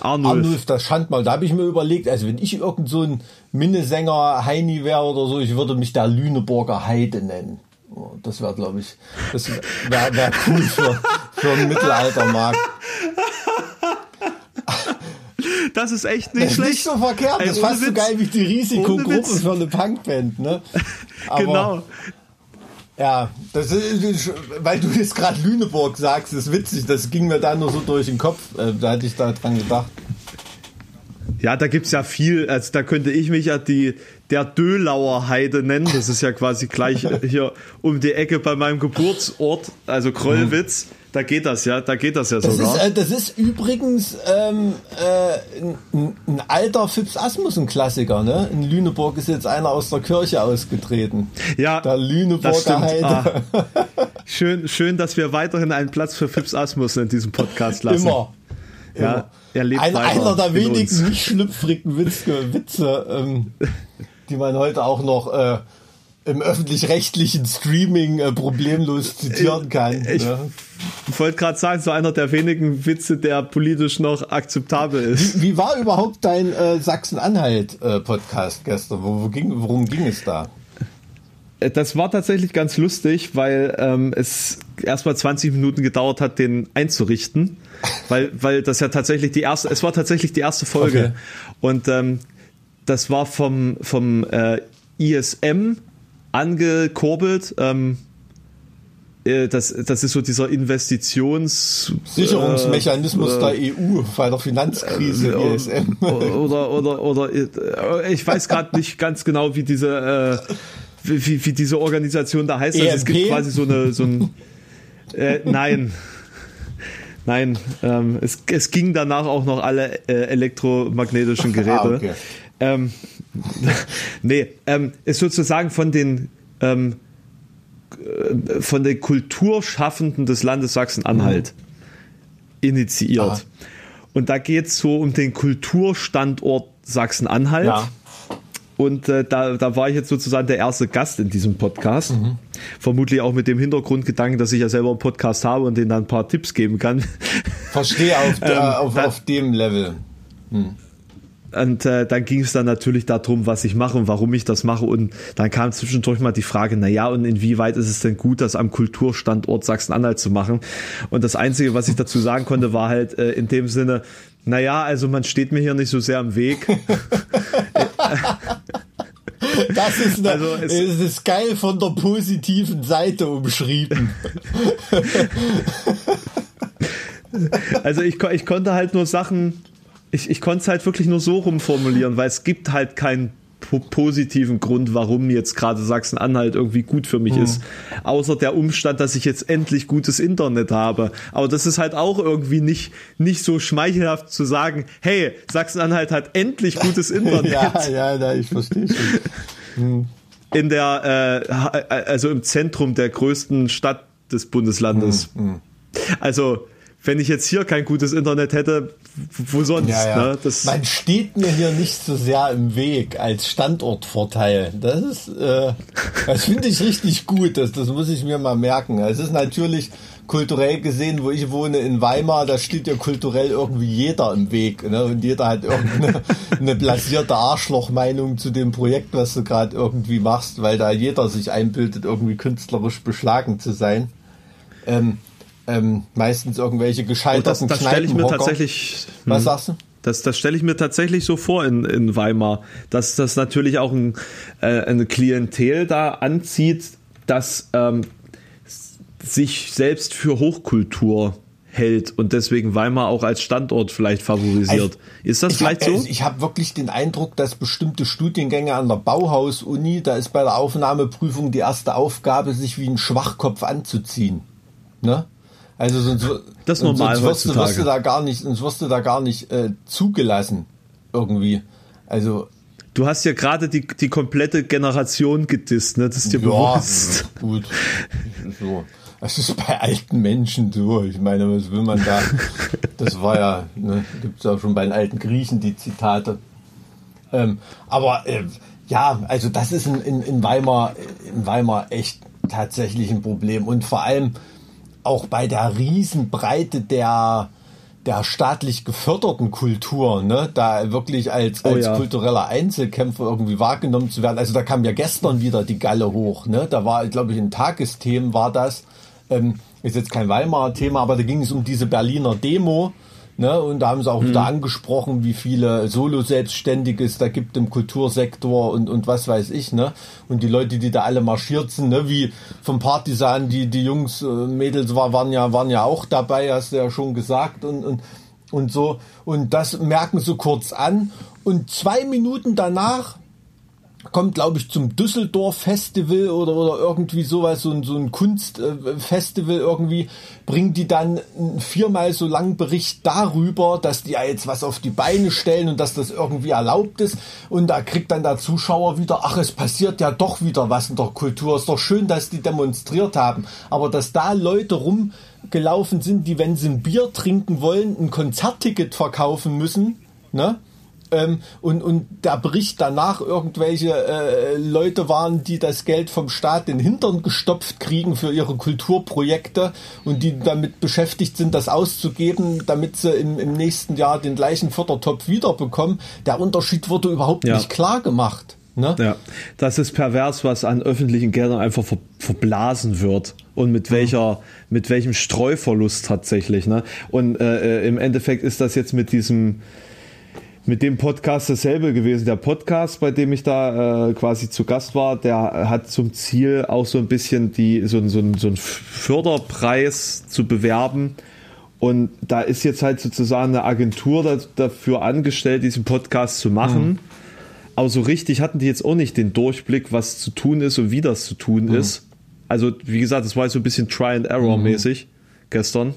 Arnulf. Arnulf, das Schandmaul. Da habe ich mir überlegt, also wenn ich irgend so ein Minnesänger Heini wäre oder so, ich würde mich da Lüneburger Heide nennen. Oh, Das wäre, glaube ich, das wäre wär cool für, für einen Mittelaltermarkt. Das ist echt nicht Das ist schlecht. nicht so verkehrt, Ey, das ist fast so Witz. geil wie die Risikogruppe für eine Punkband, ne? Aber- Genau. Ja, das ist, weil du jetzt gerade Lüneburg sagst, ist witzig, das ging mir da nur so durch den Kopf, äh, da hatte ich da dran gedacht. Ja, da gibt's ja viel. Also da könnte ich mich ja die der Dölauer Heide nennen. Das ist ja quasi gleich hier um die Ecke bei meinem Geburtsort, also Krollwitz. Da geht das ja, da geht das ja Das sogar. ist, äh, das ist übrigens ähm, äh, ein, ein alter Fips Asmussen-Klassiker, ne? In Lüneburg ist jetzt einer aus der Kirche ausgetreten. ja, Der Lüneburger stimmt. Heide. Ah, schön, schön, dass wir weiterhin einen Platz für Fips Asmussen in diesem Podcast lassen. Immer. Ja, Immer. er lebt Ein, einer der wenigen nicht schlüpfrigen Witze, Witze ähm, die man heute auch noch äh, im öffentlich-rechtlichen Streaming äh, problemlos zitieren kann. ich- ne? Wollte gerade sagen, so einer der wenigen Witze, der politisch noch akzeptabel ist. Wie war überhaupt dein äh, Sachsen-Anhalt-Podcast gestern? Wo, wo ging, worum ging es da? Äh, Das war tatsächlich ganz lustig, weil ähm, es erstmal 20 Minuten gedauert hat, den einzurichten, weil, weil das ja tatsächlich die erste, es war tatsächlich die erste Folge Okay. und ähm, das war vom vom äh, ISM angekurbelt. Ähm, äh, das, das ist so dieser Investitions Sicherungsmechanismus äh, der EU bei der Finanzkrise äh, ESM. oder oder oder äh, ich weiß gerade nicht ganz genau, wie diese äh, wie, wie, diese Organisation da heißt. Also es gibt quasi so eine so ein äh, nein. Nein, ähm, es, es ging danach auch noch alle äh, elektromagnetischen Geräte. Ah, okay. Ähm, nee, ähm, ist sozusagen von den ähm, äh, von den Kulturschaffenden des Landes Sachsen-Anhalt initiiert. Aha. Und da geht es so um den Kulturstandort Sachsen-Anhalt. Ja. Und äh, da, da war ich jetzt sozusagen der erste Gast in diesem Podcast. Mhm. Vermutlich auch mit dem Hintergrundgedanken, dass ich ja selber einen Podcast habe und denen dann ein paar Tipps geben kann. Verstehe auf, äh, auf, da- auf dem Level. Und äh, dann ging es dann natürlich darum, was ich mache und warum ich das mache. Und dann kam zwischendurch mal die Frage, na ja, und inwieweit ist es denn gut, das am Kulturstandort Sachsen-Anhalt zu machen? Und das Einzige, was ich dazu sagen konnte, war halt äh, in dem Sinne, na ja, also man steht mir hier nicht so sehr im Weg. Das ist, eine, Also es- es ist geil von der positiven Seite umschrieben. Also ich, ich konnte halt nur Sachen, ich, ich konnte es halt wirklich nur so rumformulieren, weil es gibt halt keinen po positiven Grund, warum jetzt gerade Sachsen-Anhalt irgendwie gut für mich ist. Außer der Umstand, dass ich jetzt endlich gutes Internet habe. Aber das ist halt auch irgendwie nicht, nicht so schmeichelhaft zu sagen, hey, Sachsen-Anhalt hat endlich gutes Internet. ja, ja, ja, ich verstehe schon. In der, äh, also im Zentrum der größten Stadt des Bundeslandes. Also, wenn ich jetzt hier kein gutes Internet hätte, wo sonst? Ja, ja. Ne? Das, Man steht mir hier nicht so sehr im Weg als Standortvorteil. Das ist, äh, das finde ich richtig gut. Das, das muss ich mir mal merken. Es ist natürlich kulturell gesehen, wo ich wohne in Weimar, da steht ja kulturell irgendwie jeder im Weg. Ne? Und jeder hat irgendeine eine blasierte Arschlochmeinung zu dem Projekt, was du gerade irgendwie machst, weil da jeder sich einbildet, irgendwie künstlerisch beschlagen zu sein. Ähm, ähm, meistens irgendwelche gescheiterten das, das stelle ich mir tatsächlich. Was hm. sagst du? Das, das stelle ich mir tatsächlich so vor in, in Weimar, dass das natürlich auch ein, äh, eine Klientel da anzieht, das ähm, sich selbst für Hochkultur hält und deswegen Weimar auch als Standort vielleicht favorisiert. Ist das ich vielleicht hab, so? also Ich habe wirklich den Eindruck, dass bestimmte Studiengänge an der Bauhaus-Uni, da ist bei der Aufnahmeprüfung die erste Aufgabe, sich wie ein Schwachkopf anzuziehen. Ne? Also sonst, Das ist sonst normal wirst, du, wirst du da gar nicht, sonst wirst du da gar nicht äh, zugelassen irgendwie. Also Du hast ja gerade die, die komplette Generation gedisst, ne? Das ist dir ja, bewusst. gut. So. Das ist bei alten Menschen so. Ich meine, was will man da? Das war ja, ne, gibt es ja schon bei den alten Griechen die Zitate. Ähm, aber äh, ja, also das ist in, in, in Weimar, in Weimar echt tatsächlich ein Problem. Und vor allem auch bei der Riesenbreite der, der staatlich geförderten Kultur, ne, da wirklich als, Oh als ja. kultureller Einzelkämpfer irgendwie wahrgenommen zu werden. Also da kam ja gestern wieder die Galle hoch, ne? Da war, glaube ich, ein Tagesthemen war das. Ähm, ist jetzt kein Weimarer Thema, aber da ging es um diese Berliner Demo. Ne, und da haben sie auch Mhm. wieder angesprochen, wie viele Solo-Selbstständige es da gibt im Kultursektor und, und was weiß ich, ne? Und die Leute, die da alle marschiert sind, ne, wie vom Partisan, die, die Jungs, äh, Mädels war, waren ja, waren ja auch dabei, hast du ja schon gesagt und, und, und so. Und das merken sie kurz an. Und zwei Minuten danach kommt, glaube ich, zum Düsseldorf Festival oder, oder irgendwie sowas, so ein, so ein Kunstfestival irgendwie, bringen die dann viermal so langen Bericht darüber, dass die ja jetzt was auf die Beine stellen und dass das irgendwie erlaubt ist. Und da kriegt dann der Zuschauer wieder, ach, es passiert ja doch wieder was in der Kultur. Ist doch schön, dass die demonstriert haben. Aber dass da Leute rumgelaufen sind, die, wenn sie ein Bier trinken wollen, ein Konzertticket verkaufen müssen, ne? Ähm, und, und der Bericht danach irgendwelche äh, Leute waren, die das Geld vom Staat den Hintern gestopft kriegen für ihre Kulturprojekte und die damit beschäftigt sind, das auszugeben, damit sie im, im nächsten Jahr den gleichen Fördertopf wiederbekommen. Der Unterschied wurde überhaupt Ja. nicht klar gemacht. Ne? Ja, das ist pervers, was an öffentlichen Geldern einfach ver verblasen wird und mit welcher, mit welchem Streuverlust tatsächlich. Ne? Und äh, äh, im Endeffekt ist das jetzt mit diesem, mit dem Podcast dasselbe gewesen. Der Podcast, bei dem ich da äh, quasi zu Gast war, der hat zum Ziel auch so ein bisschen die, so, so, so einen Förderpreis zu bewerben. Und da ist jetzt halt sozusagen eine Agentur da, dafür angestellt, diesen Podcast zu machen. Aber so richtig hatten die jetzt auch nicht den Durchblick, was zu tun ist und wie das zu tun ist. Also, wie gesagt, das war so ein bisschen Try and Error mäßig gestern.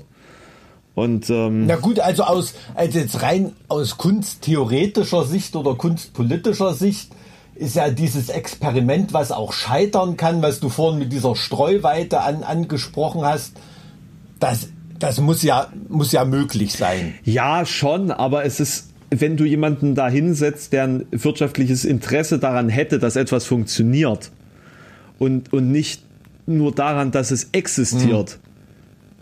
Und ähm, Na gut, also aus, also jetzt rein aus kunsttheoretischer Sicht oder kunstpolitischer Sicht ist ja dieses Experiment, was auch scheitern kann, was du vorhin mit dieser Streuweite an, angesprochen hast, das, das muss ja, muss ja möglich sein. ja, schon, aber es ist, wenn du jemanden da hinsetzt, der ein wirtschaftliches Interesse daran hätte, dass etwas funktioniert und, und nicht nur daran, dass es existiert,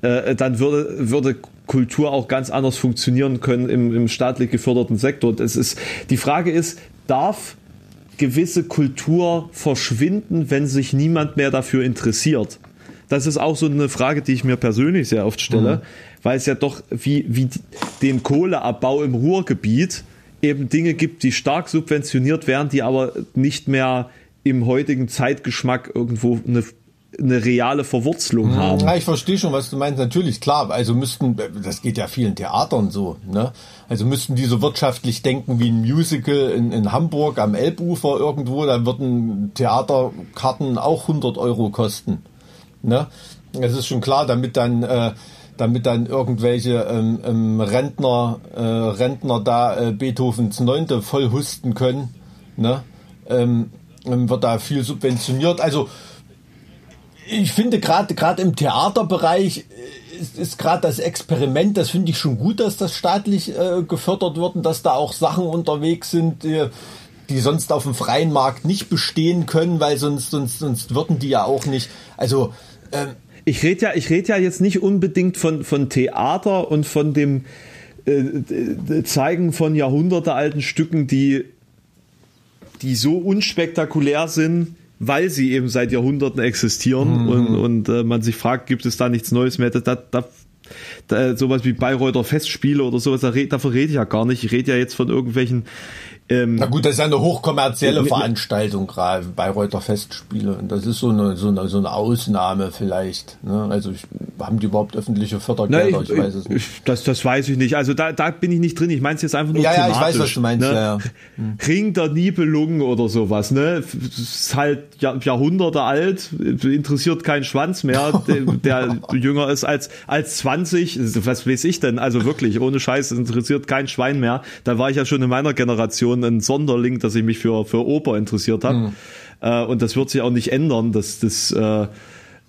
äh, dann würde, würde Kultur auch ganz anders funktionieren können im, im staatlich geförderten Sektor. Das ist, die Frage ist, darf gewisse Kultur verschwinden, wenn sich niemand mehr dafür interessiert? Das ist auch so eine Frage, die ich mir persönlich sehr oft stelle, weil es ja doch wie, wie den Kohleabbau im Ruhrgebiet eben Dinge gibt, die stark subventioniert werden, die aber nicht mehr im heutigen Zeitgeschmack irgendwo eine, eine reale Verwurzelung haben. Ja, ich verstehe schon, was du meinst. Natürlich, klar. Also müssten, das geht ja vielen Theatern so, ne? Also müssten die so wirtschaftlich denken wie ein Musical in, in Hamburg am Elbufer irgendwo, dann würden Theaterkarten auch 100 Euro kosten, ne? Das ist schon klar, damit dann, äh, damit dann irgendwelche ähm, ähm, Rentner, äh, Rentner da äh, Beethovens Neunte voll husten können, ne? Ähm, ähm, wird da viel subventioniert. Also ich finde gerade gerade im Theaterbereich ist, ist gerade das Experiment, das finde ich schon gut, dass das staatlich äh, gefördert wird und dass da auch Sachen unterwegs sind, die, die sonst auf dem freien Markt nicht bestehen können, weil sonst, sonst, sonst würden die ja auch nicht. Also ähm, ich rede ja, ich rede ja jetzt nicht unbedingt von, von Theater und von dem äh, Zeigen von jahrhundertealten Stücken, die, die so unspektakulär sind, weil sie eben seit Jahrhunderten existieren mhm. und, und äh, man sich fragt, gibt es da nichts Neues mehr? Da, da, da, sowas wie Bayreuther Festspiele oder sowas, da, davon rede ich ja gar nicht. Ich rede ja jetzt von irgendwelchen ähm, Na gut, das ist ja eine hochkommerzielle äh, Veranstaltung gerade, Bayreuther Festspiele. Und das ist so eine, so eine, so eine Ausnahme vielleicht. Ne? Also ich, haben die überhaupt öffentliche Fördergelder? Na, ich, ich, weiß es nicht. Das, das weiß ich nicht. Also da, da bin ich nicht drin. Ich meine es jetzt einfach nur Ja, ja, ich weiß, was du meinst. Ne? Ja, ja. Hm. Ring der Nibelungen oder sowas. Ne? Ist halt Jahrhunderte alt, interessiert keinen Schwanz mehr, der, der jünger ist als, als 20. Was weiß ich denn? Also wirklich, ohne Scheiß, interessiert kein Schwein mehr. Da war ich ja schon in meiner Generation ein Sonderling, dass ich mich für, für Oper interessiert habe. Mhm. Äh, und das wird sich auch nicht ändern, dass das, äh,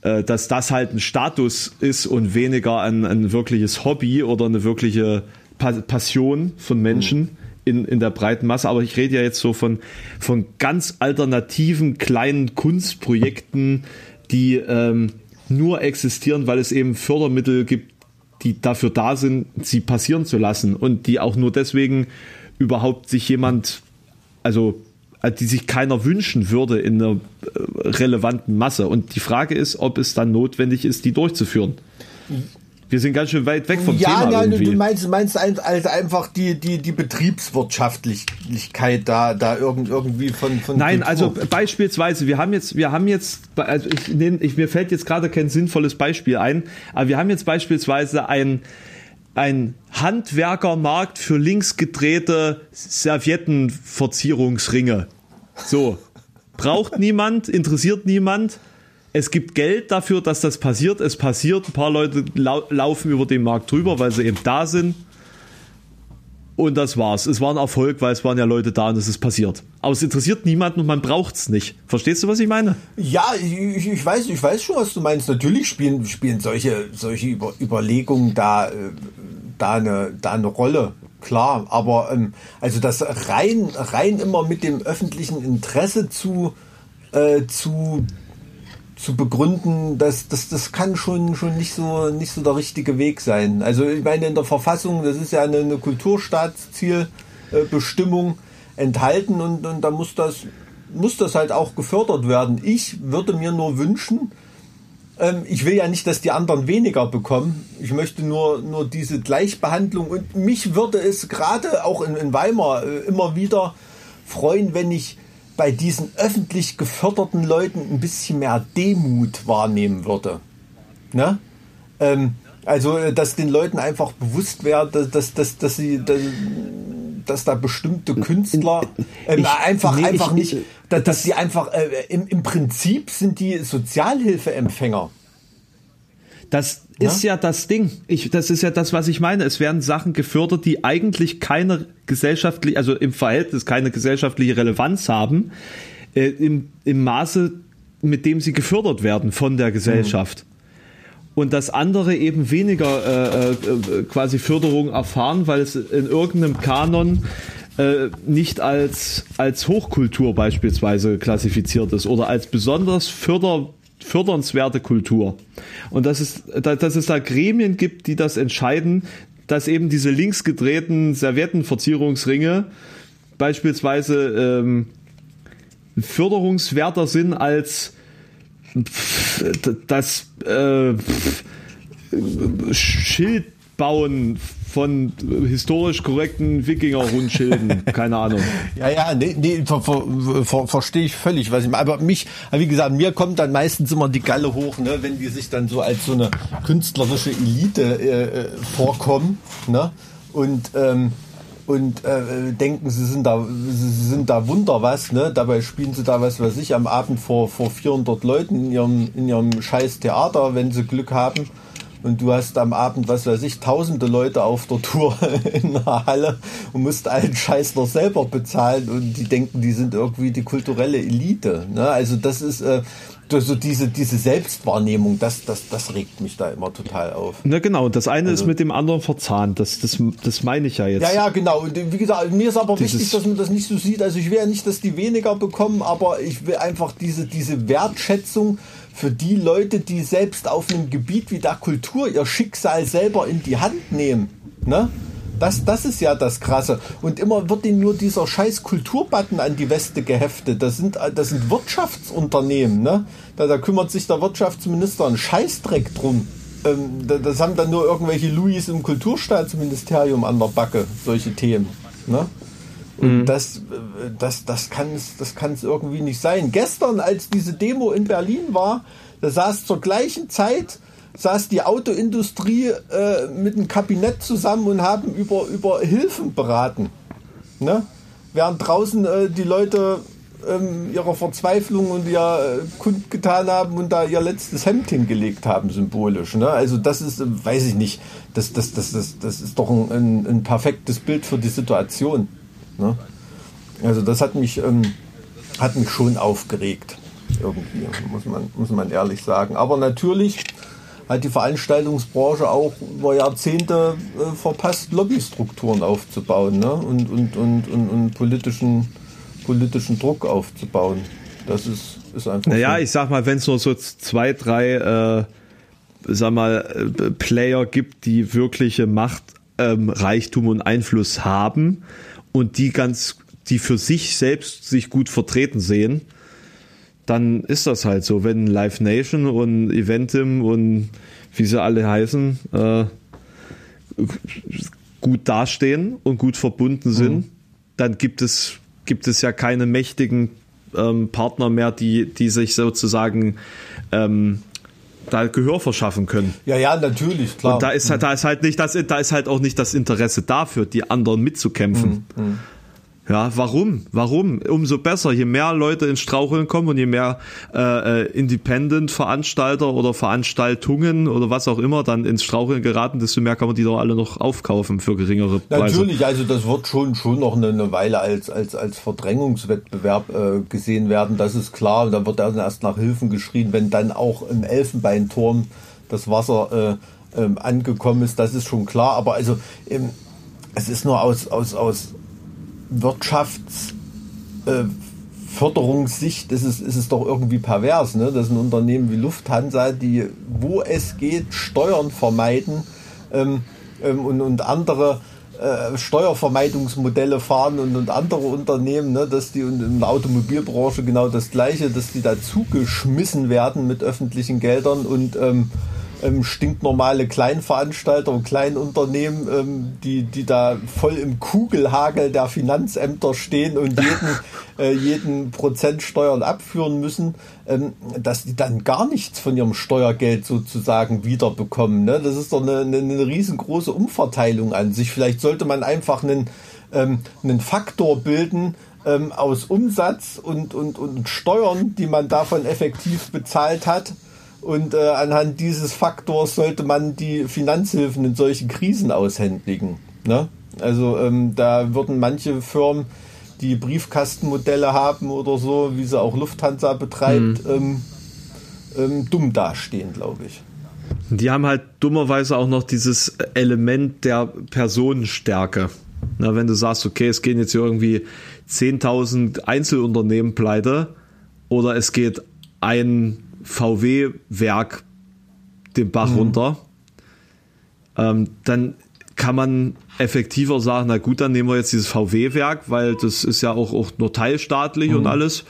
äh, dass das halt ein Status ist und weniger ein, ein wirkliches Hobby oder eine wirkliche pa Passion von Menschen. Mhm. In, in der breiten Masse, aber ich rede ja jetzt so von, von ganz alternativen kleinen Kunstprojekten, die ähm, nur existieren, weil es eben Fördermittel gibt, die dafür da sind, sie passieren zu lassen und die auch nur deswegen überhaupt sich jemand, also äh, die sich keiner wünschen würde in einer äh, relevanten Masse. Und die Frage ist, ob es dann notwendig ist, die durchzuführen. Wir sind ganz schön weit weg vom ja, Thema. Ja, irgendwie. du meinst, meinst also einfach die, die, die Betriebswirtschaftlichkeit da, da irgendwie von, von Nein, also beispielsweise, wir haben jetzt, wir haben jetzt, also ich, ich, mir fällt jetzt gerade kein sinnvolles Beispiel ein, aber wir haben jetzt beispielsweise ein, ein Handwerkermarkt für links gedrehte Serviettenverzierungsringe. So. Braucht niemand, interessiert niemand. Es gibt Geld dafür, dass das passiert. Es passiert. Ein paar Leute lau laufen über den Markt drüber, weil sie eben da sind. Und das war's. Es war ein Erfolg, weil es waren ja Leute da und es ist passiert. Aber es interessiert niemanden und man braucht's nicht. Verstehst du, was ich meine? Ja, ich, ich weiß, ich weiß schon, was du meinst. Natürlich spielen, spielen solche, solche Über Überlegungen da, äh, da eine, da eine Rolle. Klar, aber ähm, also das rein, rein immer mit dem öffentlichen Interesse zu, äh, zu zu begründen, dass das, das kann schon, schon nicht so, nicht so der richtige Weg sein. Also ich meine, in der Verfassung, das ist ja eine, eine Kulturstaatszielbestimmung enthalten und, und da muss das, muss das halt auch gefördert werden. Ich würde mir nur wünschen, ich will ja nicht, dass die anderen weniger bekommen. Ich möchte nur, nur diese Gleichbehandlung und mich würde es gerade auch in, in Weimar äh, immer wieder freuen, wenn ich bei diesen öffentlich geförderten Leuten ein bisschen mehr Demut wahrnehmen würde. Ne? Ähm, also, äh, dass den Leuten einfach bewusst wäre, dass, dass, dass, dass sie, dass, dass da bestimmte Künstler ähm, ich, einfach, nee, einfach ich, nicht, dass, dass sie einfach, äh, im, im Prinzip sind die Sozialhilfeempfänger. Das ist ja, ja das Ding. Ich, das ist ja das, was ich meine. Es werden Sachen gefördert, die eigentlich keine gesellschaftliche, also im Verhältnis keine gesellschaftliche Relevanz haben, äh, im, im Maße, mit dem sie gefördert werden von der Gesellschaft. Mhm. Und das andere eben weniger äh, äh, quasi Förderung erfahren, weil es in irgendeinem Kanon äh, nicht als, als Hochkultur beispielsweise klassifiziert ist oder als besonders förder, fördernswerte Kultur. Und dass es, dass es da Gremien gibt, die das entscheiden, dass eben diese links gedrehten Serviettenverzierungsringe beispielsweise ähm, förderungswerter sind als das äh, Schild bauen von historisch korrekten Wikinger-Rundschilden. Keine Ahnung. Ja, ja, nee, nee ver, ver, ver, verstehe ich völlig, was ich meine. Aber mich, wie gesagt, mir kommt dann meistens immer die Galle hoch, ne, wenn die sich dann so als so eine künstlerische Elite äh, äh vorkommen, ne? Und ähm, und äh, denken, sie sind da, sie sind da Wunder was, ne? Dabei spielen sie da was weiß ich am Abend vor vor 400 Leuten in ihrem in ihrem Scheiß Theater, wenn sie Glück haben und du hast am Abend, was weiß ich, tausende Leute auf der Tour in der Halle und musst allen Scheiß noch selber bezahlen und die denken, die sind irgendwie die kulturelle Elite. Ne? Also das ist, äh, so diese, diese Selbstwahrnehmung, das, das, das regt mich da immer total auf. Na genau, das eine also, ist mit dem anderen verzahnt. Das, das, das meine ich ja jetzt. Ja, ja, genau. Und wie gesagt, mir ist aber Dieses wichtig, dass man das nicht so sieht. Also ich will ja nicht, dass die weniger bekommen, aber ich will einfach diese, diese Wertschätzung für die Leute, die selbst auf einem Gebiet wie der Kultur ihr Schicksal selber in die Hand nehmen. Ne? Das, das ist ja das Krasse. Und immer wird ihnen nur dieser scheiß Kulturbutton an die Weste geheftet. Das sind, das sind Wirtschaftsunternehmen, ne? Da, da kümmert sich der Wirtschaftsminister einen Scheißdreck drum. Ähm, das haben dann nur irgendwelche Louis im Kulturstaatsministerium an der Backe, solche Themen. Ne? Und mhm. das, das, das kann es das kann's irgendwie nicht sein. Gestern, als diese Demo in Berlin war, da saß zur gleichen Zeit saß die Autoindustrie äh, mit dem Kabinett zusammen und haben über, über Hilfen beraten. Ne? Während draußen äh, die Leute ähm, ihrer Verzweiflung und ihr äh, kundgetan haben und da ihr letztes Hemd hingelegt haben, symbolisch. Ne? Also das ist, äh, weiß ich nicht, das, das, das, das, das ist doch ein, ein, ein perfektes Bild für die Situation. Ne? Also das hat mich, ähm, hat mich schon aufgeregt. Irgendwie, muss man, muss man ehrlich sagen. Aber natürlich hat die Veranstaltungsbranche auch über Jahrzehnte äh, verpasst, Lobbystrukturen aufzubauen ne? und, und, und, und, und politischen, politischen Druck aufzubauen. Das ist, ist einfach. Naja, so. ich sag mal, wenn es nur so zwei, drei äh, sag mal, äh, Player gibt, die wirkliche Macht, ähm, Reichtum und Einfluss haben und die ganz, die für sich selbst sich gut vertreten sehen, dann ist das halt so. Wenn Live Nation und Eventim und wie sie alle heißen, äh, gut dastehen und gut verbunden sind, mhm. dann gibt es, gibt es ja keine mächtigen ähm, Partner mehr, die, die sich sozusagen ähm, da Gehör verschaffen können. Ja, ja, natürlich, klar. Und da ist, halt, da ist halt nicht das, da ist halt auch nicht das Interesse dafür, die anderen mitzukämpfen. Mhm. Ja, warum? Warum? Umso besser, je mehr Leute ins Straucheln kommen und je mehr äh, äh, Independent-Veranstalter oder Veranstaltungen oder was auch immer dann ins Straucheln geraten, desto mehr kann man die doch alle noch aufkaufen für geringere Preise. Natürlich, also das wird schon schon noch eine, Weile als als als Verdrängungswettbewerb äh, gesehen werden. Das ist klar. Da wird dann erst nach Hilfen geschrien, wenn dann auch im Elfenbeinturm das Wasser äh, äh, angekommen ist. Das ist schon klar. Aber also ähm, es ist nur aus aus aus Wirtschaftsförderungssicht ist es, ist es doch irgendwie pervers. Ne? Das sind Unternehmen wie Lufthansa, die, wo es geht, Steuern vermeiden ähm, ähm, und, und andere äh, Steuervermeidungsmodelle fahren und, und andere Unternehmen, ne, dass die und in der Automobilbranche genau das gleiche, dass die dazu geschmissen werden mit öffentlichen Geldern und ähm, ähm, stinknormale Kleinveranstalter und Kleinunternehmen, ähm, die, die da voll im Kugelhagel der Finanzämter stehen und jeden, äh, jeden Prozent Steuern abführen müssen, ähm, dass die dann gar nichts von ihrem Steuergeld sozusagen wiederbekommen. Ne? Das ist doch eine, eine, eine riesengroße Umverteilung an sich. Vielleicht sollte man einfach einen, ähm, einen Faktor bilden, ähm, aus Umsatz und, und, und Steuern, die man davon effektiv bezahlt hat, und äh, anhand dieses Faktors sollte man die Finanzhilfen in solchen Krisen aushändigen. Ne? Also ähm, da würden manche Firmen, die Briefkastenmodelle haben oder so, wie sie auch Lufthansa betreibt, mhm. ähm, ähm, dumm dastehen, glaube ich. Die haben halt dummerweise auch noch dieses Element der Personenstärke. Na, wenn du sagst, okay, es gehen jetzt hier irgendwie 10.000 Einzelunternehmen pleite oder es geht ein VW-Werk den Bach mhm. runter, ähm, dann kann man effektiver sagen, na gut, dann nehmen wir jetzt dieses VW-Werk, weil das ist ja auch, auch nur teilstaatlich mhm. und alles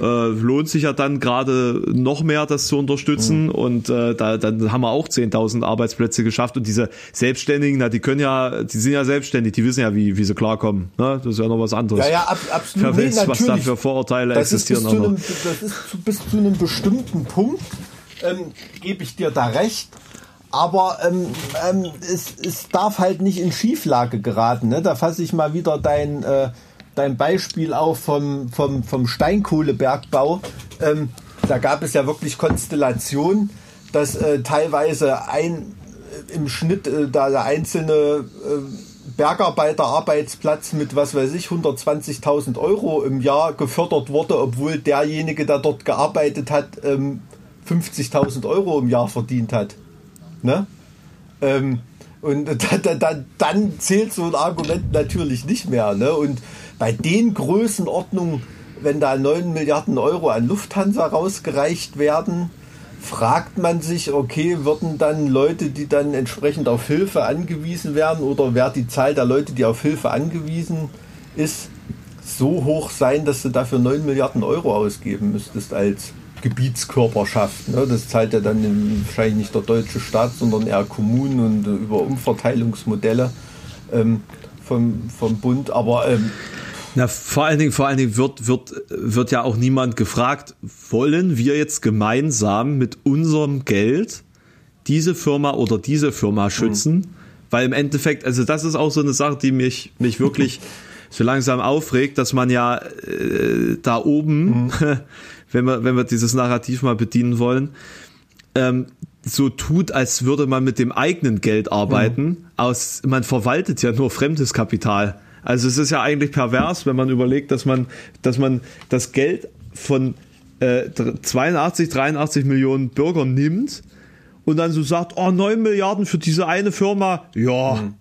äh, lohnt sich ja dann gerade noch mehr, das zu unterstützen. Mhm. Und äh, da, dann haben wir auch 10.000 Arbeitsplätze geschafft. Und diese Selbstständigen, na, die können ja, die sind ja selbstständig, die wissen ja, wie, wie sie klarkommen. Ne? Das ist ja noch was anderes. Ja, ja, ab, absolut. Wer weiß, was da für Vorurteile das existieren. Ist einem, das ist zu, bis zu einem bestimmten Punkt, ähm, gebe ich dir da recht. Aber ähm, ähm, es, es darf halt nicht in Schieflage geraten. Ne? Da fasse ich mal wieder dein äh, dein Beispiel auch vom, vom, vom Steinkohlebergbau. Ähm, da gab es ja wirklich Konstellationen, dass äh, teilweise ein äh, im Schnitt äh, da der einzelne äh, Bergarbeiterarbeitsplatz mit, was weiß ich, 120.000 Euro im Jahr gefördert wurde, obwohl derjenige, der dort gearbeitet hat, ähm, 50.000 Euro im Jahr verdient hat. Ne? Ähm, und da, da, da, dann zählt so ein Argument natürlich nicht mehr. Ne? Und bei den Größenordnungen, wenn da 9 Milliarden Euro an Lufthansa rausgereicht werden, fragt man sich, okay, würden dann Leute, die dann entsprechend auf Hilfe angewiesen werden oder wird die Zahl der Leute, die auf Hilfe angewiesen ist, so hoch sein, dass du dafür 9 Milliarden Euro ausgeben müsstest als Gebietskörperschaft. Ne? Das zahlt ja dann wahrscheinlich nicht der deutsche Staat, sondern eher Kommunen und über Umverteilungsmodelle ähm, vom, vom Bund. Aber ähm, na, vor allen Dingen, vor allen Dingen wird, wird, wird ja auch niemand gefragt, wollen wir jetzt gemeinsam mit unserem Geld diese Firma oder diese Firma schützen? Mhm. Weil im Endeffekt, also das ist auch so eine Sache, die mich, mich wirklich so langsam aufregt, dass man ja äh, da oben, mhm. wenn wir, wenn wir dieses Narrativ mal bedienen wollen, ähm, so tut, als würde man mit dem eigenen Geld arbeiten. Mhm. Aus, man verwaltet ja nur fremdes Kapital. Also es ist ja eigentlich pervers, wenn man überlegt, dass man, dass man das Geld von äh, 82, 83 Millionen Bürgern nimmt und dann so sagt, oh, 9 Milliarden für diese eine Firma, ja, mhm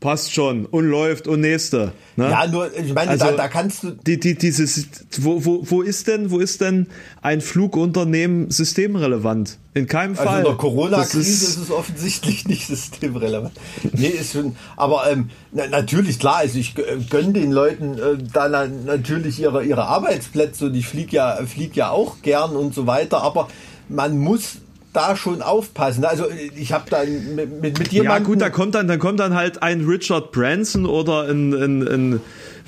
passt schon und läuft und nächste. Ne? Ja, nur, ich meine, also, da, da kannst du. Die, die, dieses, wo, wo, wo ist denn, wo ist denn ein Flugunternehmen systemrelevant? In keinem Fall. Also in der Corona-Krise ist, ist, es offensichtlich nicht systemrelevant. nee, ist schon, aber ähm, na, natürlich, klar, also ich gönne den Leuten äh, da na, natürlich ihre, ihre Arbeitsplätze und ich fliege ja, flieg ja auch gern und so weiter, aber man muss da schon aufpassen. Also ich habe da mit, mit, mit jemandem... Ja gut, da kommt dann, dann kommt dann halt ein Richard Branson oder ein, ein, ein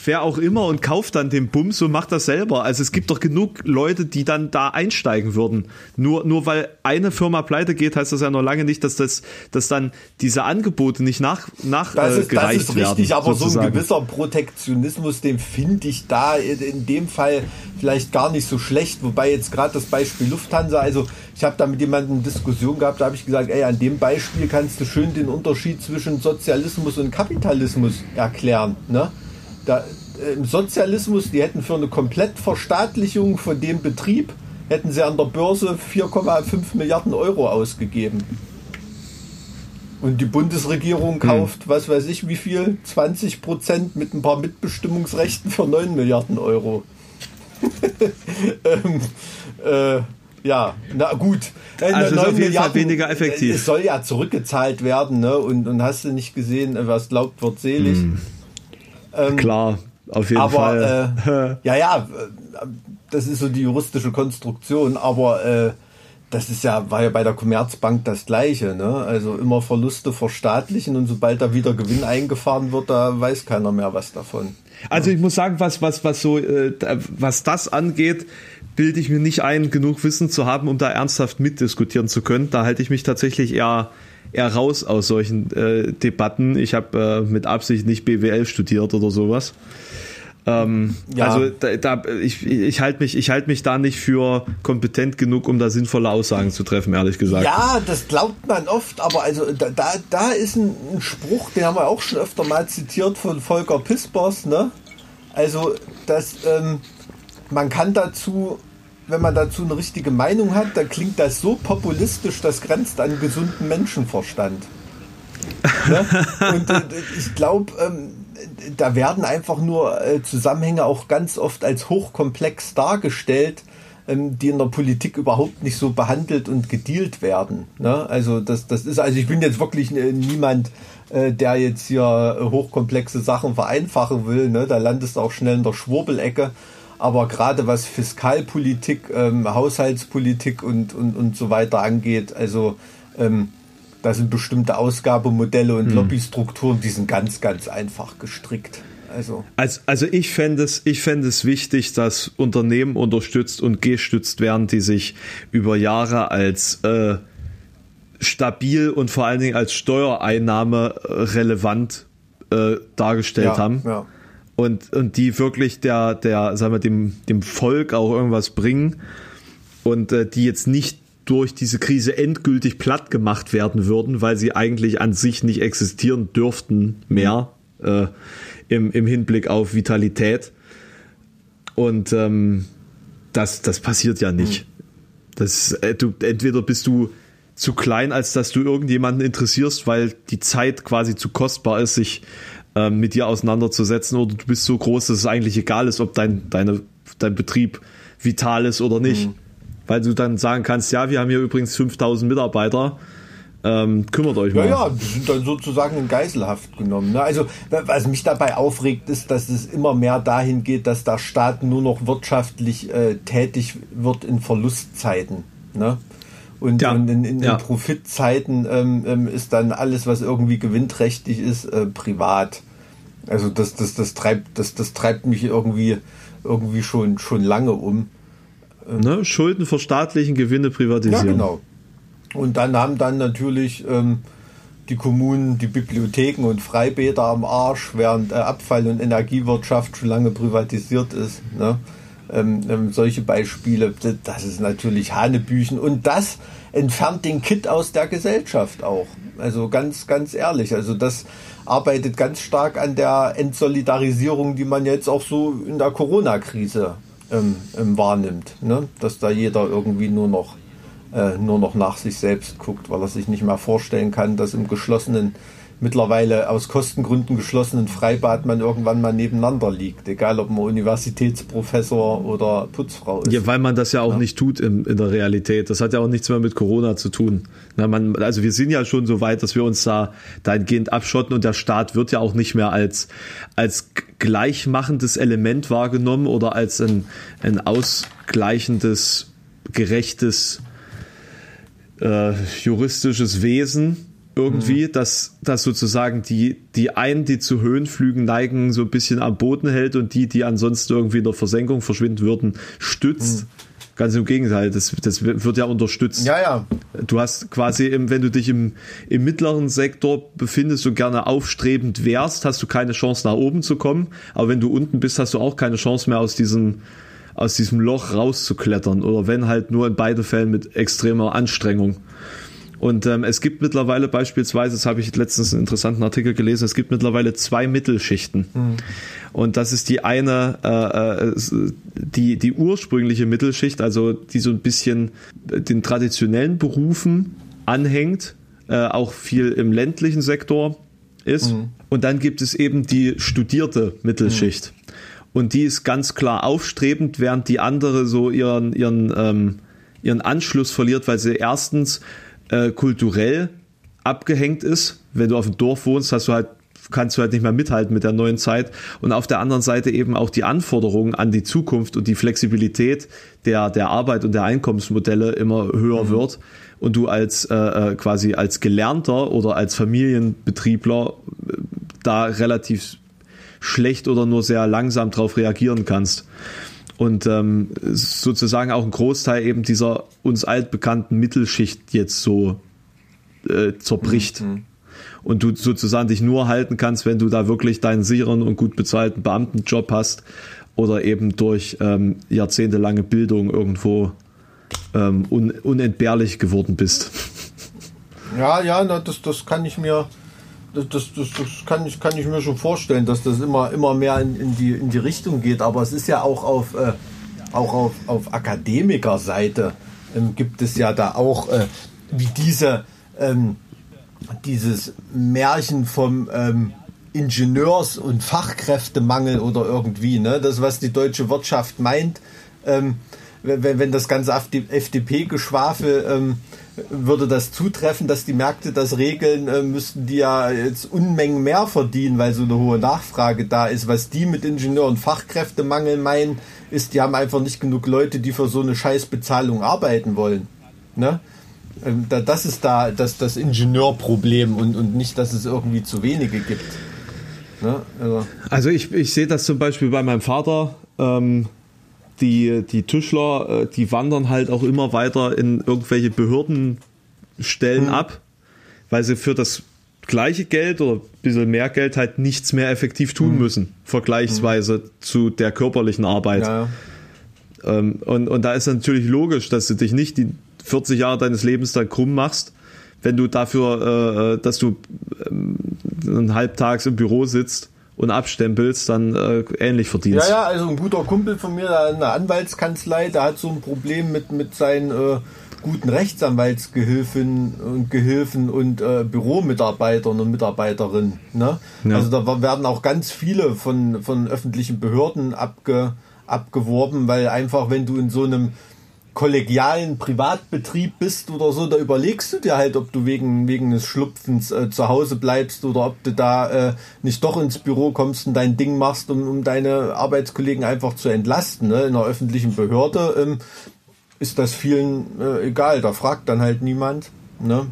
wer auch immer und kauft dann den Bums und macht das selber. Also es gibt doch genug Leute, die dann da einsteigen würden. Nur, nur weil eine Firma pleite geht, heißt das ja noch lange nicht, dass das, dass dann diese Angebote nicht nach, nach das ist, das ist richtig, werden, aber sozusagen. so ein gewisser Protektionismus, den finde ich da in dem Fall vielleicht gar nicht so schlecht. Wobei jetzt gerade das Beispiel Lufthansa, also ich habe da mit jemandem eine Diskussion gehabt, da habe ich gesagt, ey, an dem Beispiel kannst du schön den Unterschied zwischen Sozialismus und Kapitalismus erklären. Ne? Da, äh, Im Sozialismus, die hätten für eine Komplettverstaatlichung von dem Betrieb, hätten sie an der Börse 4,5 Milliarden Euro ausgegeben. Und die Bundesregierung hm. kauft, hm. was weiß ich, wie viel? 20 Prozent mit ein paar Mitbestimmungsrechten für 9 Milliarden Euro. ähm, äh, ja, na gut. Äh, also 9 auf jeden Milliarden, Fall weniger effektiv. Es soll ja zurückgezahlt werden, ne? Und, und hast du nicht gesehen, was glaubt, wird selig. Hm. Ähm, Klar, auf jeden aber, Fall. Äh, ja, ja, das ist so die juristische Konstruktion, aber äh, das ist ja, war ja bei der Commerzbank das Gleiche, ne? Also immer Verluste verstaatlichen und sobald da wieder Gewinn eingefahren wird, da weiß keiner mehr was davon. Also ich muss sagen, was, was, was so, äh, was das angeht, bilde ich mir nicht ein, genug Wissen zu haben, um da ernsthaft mitdiskutieren zu können. Da halte ich mich tatsächlich eher eher raus aus solchen äh, Debatten. Ich habe äh, mit Absicht nicht BWL studiert oder sowas. Ähm, ja. Also da, da, ich, ich halte mich, ich mich da nicht für kompetent genug, um da sinnvolle Aussagen zu treffen, ehrlich gesagt. Ja, das glaubt man oft, aber also da, da, da ist ein, ein Spruch, den haben wir auch schon öfter mal zitiert von Volker Pispers, ne? Also, dass ähm, man kann dazu wenn man dazu eine richtige Meinung hat, dann klingt das so populistisch, das grenzt an gesunden Menschenverstand. ne? Und äh, ich glaube, ähm, da werden einfach nur äh, Zusammenhänge auch ganz oft als hochkomplex dargestellt, ähm, die in der Politik überhaupt nicht so behandelt und gedealt werden. Ne? Also das, das ist, also ich bin jetzt wirklich äh, niemand, äh, der jetzt hier äh, hochkomplexe Sachen vereinfachen will. Ne? Da landest du auch schnell in der Schwurbelecke. Aber gerade was Fiskalpolitik, ähm, Haushaltspolitik und, und, und so weiter angeht, also ähm, da sind bestimmte Ausgabemodelle und hm. Lobbystrukturen, die sind ganz, ganz einfach gestrickt. Also, also, also ich fände es, ich fände es wichtig, dass Unternehmen unterstützt und gestützt werden, die sich über Jahre als äh, stabil und vor allen Dingen als Steuereinnahme relevant äh, dargestellt ja, haben. Ja und, und die wirklich der, der, sagen wir, dem, dem Volk auch irgendwas bringen und äh, die jetzt nicht durch diese Krise endgültig platt gemacht werden würden, weil sie eigentlich an sich nicht existieren dürften mehr äh, im, im Hinblick auf Vitalität. Und ähm, das, das passiert ja nicht. Das, äh, du, entweder bist du zu klein, als dass du irgendjemanden interessierst, weil die Zeit quasi zu kostbar ist, sich ähm, mit dir auseinanderzusetzen, oder du bist so groß, dass es eigentlich egal ist, ob dein, deine, dein Betrieb vital ist oder nicht. Mhm. Weil du dann sagen kannst, ja, wir haben hier übrigens 5000 Mitarbeiter, ähm, kümmert euch mal. Ja, ja, die sind dann sozusagen in Geiselhaft genommen. Ne? Also, was mich dabei aufregt, ist, dass es immer mehr dahin geht, dass der Staat nur noch wirtschaftlich äh, tätig wird in Verlustzeiten. Ne? Und, ja. und in, in, ja. in Profitzeiten ähm, ähm, ist dann alles, was irgendwie gewinnträchtig ist, äh, privat. Also das, das, das, treibt, das, das treibt mich irgendwie, irgendwie schon, schon lange um. Ähm, ne? Schulden verstaatlichen, Gewinne privatisieren. Ja, genau. Und dann haben dann natürlich ähm, die Kommunen die Bibliotheken und Freibäder am Arsch, während äh, Abfall- und Energiewirtschaft schon lange privatisiert ist. Ne? Ähm, ähm, solche Beispiele, das ist natürlich Hanebüchen und das entfernt den Kit aus der Gesellschaft auch. Also ganz, ganz ehrlich, also das arbeitet ganz stark an der Entsolidarisierung, die man jetzt auch so in der Corona-Krise ähm, ähm, wahrnimmt, ne? dass da jeder irgendwie nur noch äh, nur noch nach sich selbst guckt, weil er sich nicht mehr vorstellen kann, dass im geschlossenen mittlerweile aus Kostengründen geschlossenen Freibad man irgendwann mal nebeneinander liegt, egal ob man Universitätsprofessor oder Putzfrau ist. Ja, weil man das ja auch ja. nicht tut in, in, der Realität. Das hat ja auch nichts mehr mit Corona zu tun. Na, man, also wir sind ja schon so weit, dass wir uns da dahingehend abschotten und der Staat wird ja auch nicht mehr als, als gleichmachendes Element wahrgenommen oder als ein, ein ausgleichendes, gerechtes äh, juristisches Wesen irgendwie, mhm. dass, dass sozusagen die, die einen, die zu Höhenflügen neigen, so ein bisschen am Boden hält und die, die ansonsten irgendwie in der Versenkung verschwinden würden, stützt. Mhm. Ganz im Gegenteil, das, das wird ja unterstützt. Ja, ja. Du hast quasi, im, wenn du dich im, im mittleren Sektor befindest und gerne aufstrebend wärst, hast du keine Chance nach oben zu kommen. Aber wenn du unten bist, hast du auch keine Chance mehr aus diesem, aus diesem Loch rauszuklettern. Oder wenn halt nur in beiden Fällen mit extremer Anstrengung. Und ähm, es gibt mittlerweile beispielsweise, das habe ich letztens einen interessanten Artikel gelesen, es gibt mittlerweile zwei Mittelschichten. Mhm. Und das ist die eine, äh, äh, die, die ursprüngliche Mittelschicht, also die so ein bisschen den traditionellen Berufen anhängt, äh, auch viel im ländlichen Sektor ist. Mhm. Und dann gibt es eben die studierte Mittelschicht. Mhm. Und die ist ganz klar aufstrebend, während die andere so ihren, ihren, ähm, ihren Anschluss verliert, weil sie erstens äh, kulturell abgehängt ist. Wenn du auf dem Dorf wohnst, hast du halt kannst du halt nicht mehr mithalten mit der neuen Zeit und auf der anderen Seite eben auch die Anforderungen an die Zukunft und die Flexibilität der der Arbeit und der Einkommensmodelle immer höher mhm. wird und du als äh, äh quasi als Gelernter oder als Familienbetriebler äh, da relativ schlecht oder nur sehr langsam darauf reagieren kannst und ähm, sozusagen auch ein Großteil eben dieser uns altbekannten Mittelschicht jetzt so äh, zerbricht. Mhm. Und du sozusagen dich nur halten kannst, wenn du da wirklich deinen sicheren und gut bezahlten Beamtenjob hast oder eben durch ähm, jahrzehntelange Bildung irgendwo ähm, un unentbehrlich geworden bist. Ja, ja, das, das kann ich mir, das, das, das, kann, ich, kann ich mir schon vorstellen, dass das immer, immer mehr in, in, die, in die Richtung geht. Aber es ist ja auch auf, äh, auch auf, auf Akademikerseite ähm, gibt es ja da auch äh, wie diese, ähm, dieses Märchen vom ähm, Ingenieurs- und Fachkräftemangel oder irgendwie, ne? das, was die deutsche Wirtschaft meint. Ähm, wenn, wenn das ganze FDP-Geschwafel ähm, würde das zutreffen, dass die Märkte das regeln, äh, müssten die ja jetzt Unmengen mehr verdienen, weil so eine hohe Nachfrage da ist. Was die mit Ingenieur- und Fachkräftemangel meinen, ist, die haben einfach nicht genug Leute, die für so eine Scheißbezahlung arbeiten wollen. Ne? Ähm, das ist da das, das Ingenieurproblem und, und nicht, dass es irgendwie zu wenige gibt. Ne? Also, also ich, ich sehe das zum Beispiel bei meinem Vater. Ähm, die, die Tischler, äh, die wandern halt auch immer weiter in irgendwelche Behördenstellen mhm. ab, weil sie für das gleiche Geld oder ein bisschen mehr Geld halt nichts mehr effektiv tun mhm. müssen, vergleichsweise mhm. zu der körperlichen Arbeit. Ja. Ähm, und, und da ist natürlich logisch, dass du dich nicht die 40 Jahre deines Lebens dann krumm machst, wenn du dafür, äh, dass du ähm, halbtags im Büro sitzt und abstempelst, dann äh, ähnlich verdienst. Ja, ja, also ein guter Kumpel von mir, der in der Anwaltskanzlei, der hat so ein Problem mit, mit seinen äh, guten Rechtsanwaltsgehilfen und Gehilfen und äh, Büromitarbeitern und Mitarbeiterinnen. Ne? Ja. Also da werden auch ganz viele von, von öffentlichen Behörden abge, abgeworben, weil einfach, wenn du in so einem kollegialen Privatbetrieb bist oder so, da überlegst du dir halt, ob du wegen, wegen des Schlupfens äh, zu Hause bleibst oder ob du da äh, nicht doch ins Büro kommst und dein Ding machst, um, um deine Arbeitskollegen einfach zu entlasten. Ne? In einer öffentlichen Behörde ähm, ist das vielen äh, egal, da fragt dann halt niemand. Ne?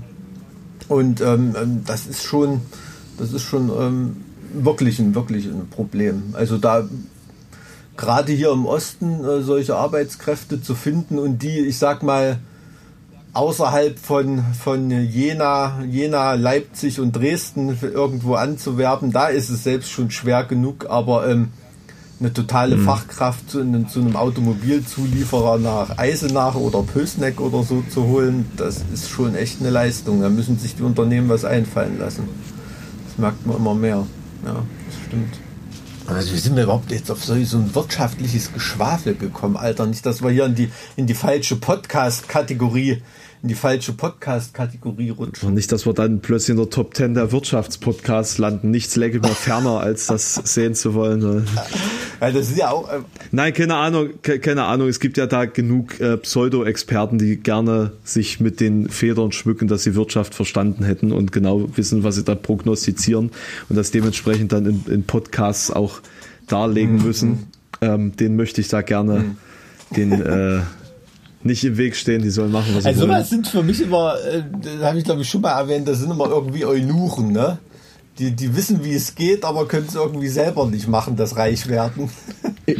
Und ähm, ähm, das ist schon, das ist schon ähm, wirklich ein, wirklich ein Problem. Also da gerade hier im Osten äh, solche Arbeitskräfte zu finden und die, ich sag mal, außerhalb von, von Jena, Jena, Leipzig und Dresden irgendwo anzuwerben, da ist es selbst schon schwer genug, aber ähm, eine totale mhm. Fachkraft zu, zu, einem Automobilzulieferer nach Eisenach oder Pösneck oder so zu holen, das ist schon echt eine Leistung. Da müssen sich die Unternehmen was einfallen lassen. Das merkt man immer mehr. Ja, das stimmt. Also wie sind wir überhaupt jetzt auf so, ein wirtschaftliches Geschwafel gekommen, Alter? Nicht, dass wir hier in die, in die falsche Podcast-Kategorie in die falsche Podcast-Kategorie rutschen. Und nicht, dass wir dann plötzlich in der Top 10 der Wirtschaftspodcasts landen. Nichts läge mir ferner, als das sehen zu wollen. Ja, das ist ja auch. Äh Nein, keine Ahnung, keine Ahnung. Es gibt ja da genug äh, Pseudo-Experten, die gerne sich mit den Federn schmücken, dass sie Wirtschaft verstanden hätten und genau wissen, was sie da prognostizieren und das dementsprechend dann in, in Podcasts auch darlegen mhm. müssen. Ähm, den möchte ich da gerne mhm. den äh, nicht im Weg stehen, die sollen machen, was sie also wollen. Also sind für mich immer, äh, das habe ich glaube ich schon mal erwähnt, das sind immer irgendwie Eunuchen, ne? Die, die wissen, wie es geht, aber können es irgendwie selber nicht machen, das reich werden.